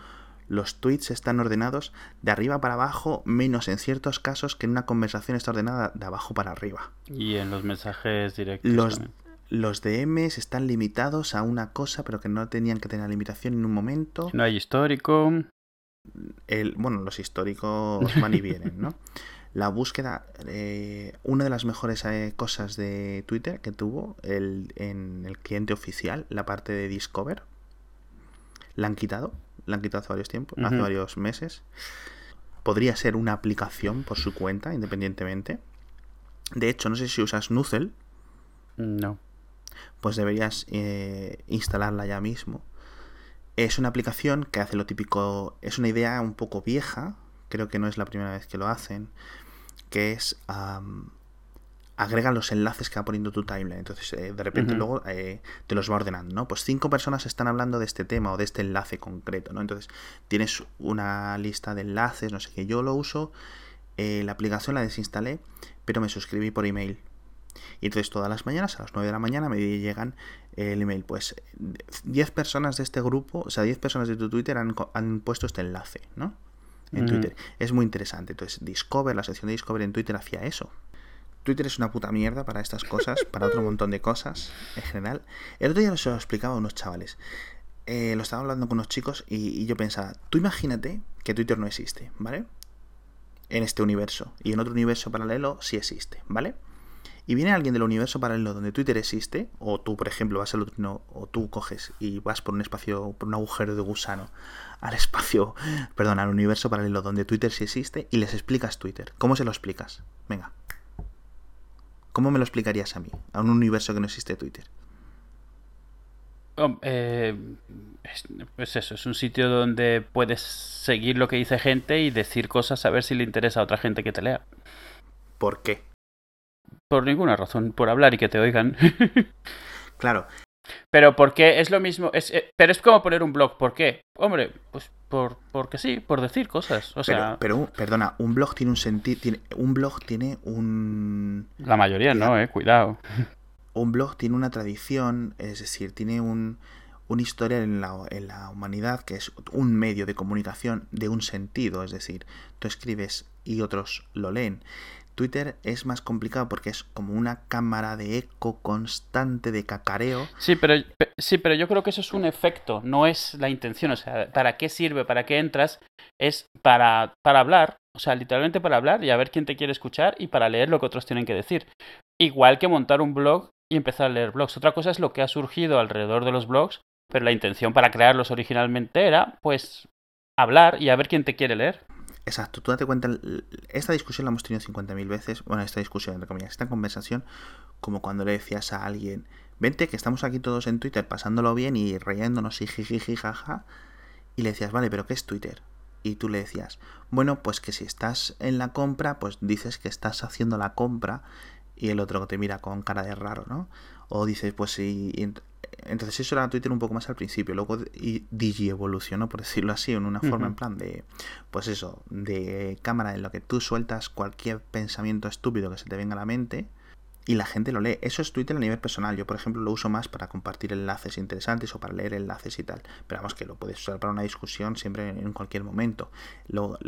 los tweets están ordenados de arriba para abajo, menos en ciertos casos que en una conversación está ordenada de abajo para arriba. Y en los mensajes directos. Los, los DMs están limitados a una cosa, pero que no tenían que tener limitación en un momento. No hay histórico. El, bueno, los históricos van y vienen, ¿no? La búsqueda, eh, una de las mejores eh, cosas de Twitter que tuvo el, en el cliente oficial, la parte de Discover, la han quitado la han quitado hace varios tiempos, hace varios meses. Podría ser una aplicación por su cuenta, independientemente. De hecho, no sé si usas Nuzzle. No. Pues deberías eh, instalarla ya mismo. Es una aplicación que hace lo típico. Es una idea un poco vieja. Creo que no es la primera vez que lo hacen. Que es agrega los enlaces que va poniendo tu timeline. Entonces, eh, de repente luego eh, te los va ordenando, ¿no? Pues cinco personas están hablando de este tema o de este enlace concreto, ¿no? Entonces, tienes una lista de enlaces, no sé qué. Yo lo uso, eh, la aplicación la desinstalé, pero me suscribí por email. Y entonces todas las mañanas, a las 9 de la mañana, me llegan el email. Pues 10 personas de este grupo, o sea, 10 personas de tu Twitter han, han puesto este enlace, ¿no? En Twitter. Es muy interesante. Entonces, Discover, la sección de Discover en Twitter hacía eso. Twitter es una puta mierda para estas cosas, para otro montón de cosas en general. El otro día se lo explicaba a unos chavales. Eh, lo estaba hablando con unos chicos y, yo pensaba, tú imagínate que Twitter no existe, ¿vale? En este universo. Y en otro universo paralelo sí existe, ¿vale? Y viene alguien del universo paralelo donde Twitter existe, o tú, por ejemplo, vas al otro, o tú coges y vas por un espacio, por un agujero de gusano, al espacio, perdón, al universo paralelo donde Twitter sí existe, y les explicas Twitter. ¿Cómo se lo explicas? Venga, ¿Cómo me lo explicarías a mí? A un universo que no existe Twitter. Eh, pues eso, es un sitio donde puedes seguir lo que dice gente y decir cosas a ver si le interesa a otra gente que te lea. ¿Por qué? Por ninguna razón, por hablar y que te oigan. claro, pero porque es lo mismo, es, eh, pero es como poner un blog, ¿por qué? Hombre, pues por porque sí, por decir cosas, o sea... Pero, perdona, un blog tiene un sentido, tiene, un blog tiene un... La mayoría no, eh, cuidado. Un blog tiene una tradición, es decir, tiene un, una historia en la, en la humanidad que es un medio de comunicación de un sentido, es decir, tú escribes y otros lo leen Twitter es más complicado porque es como una cámara de eco constante de cacareo. Sí, pero sí, pero yo creo que eso es un efecto, no es la intención. O sea, ¿para qué sirve? ¿Para qué entras? Es para, para hablar, o sea, literalmente para hablar y a ver quién te quiere escuchar y para leer lo que otros tienen que decir. Igual que montar un blog y empezar a leer blogs. Otra cosa es lo que ha surgido alrededor de los blogs, pero la intención para crearlos originalmente era, pues, hablar y a ver quién te quiere leer. Exacto, tú date cuenta, esta discusión la hemos tenido 50.000 veces, bueno, esta discusión, entre comillas, esta conversación, como cuando le decías a alguien, vente que estamos aquí todos en Twitter pasándolo bien y reyéndonos y y le decías, vale, pero ¿qué es Twitter? Y tú le decías, bueno, pues que si estás en la compra, pues dices que estás haciendo la compra y el otro te mira con cara de raro, ¿no? O dices, pues si entonces eso era Twitter un poco más al principio, luego y Digi evolucionó, por decirlo así, en una forma en plan de, pues eso, de cámara en lo que tú sueltas cualquier pensamiento estúpido que se te venga a la mente y la gente lo lee. Eso es Twitter a nivel personal. Yo, por ejemplo, lo uso más para compartir enlaces interesantes o para leer enlaces y tal. Pero vamos, que lo puedes usar para una discusión siempre en cualquier momento. Lo,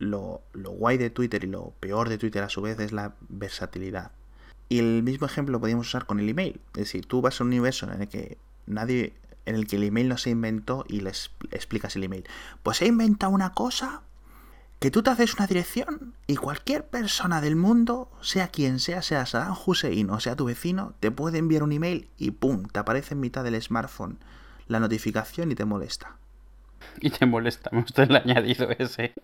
lo, lo guay de Twitter y lo peor de Twitter a su vez es la versatilidad. Y el mismo ejemplo lo podríamos usar con el email. Es decir, tú vas a un universo en el que nadie, en el que el email no se inventó y les explicas el email. Pues he inventado una cosa que tú te haces una dirección y cualquier persona del mundo, sea quien sea, sea Saddam Hussein o sea tu vecino, te puede enviar un email y ¡pum! te aparece en mitad del smartphone la notificación y te molesta. Y te molesta, me gusta el añadido ese.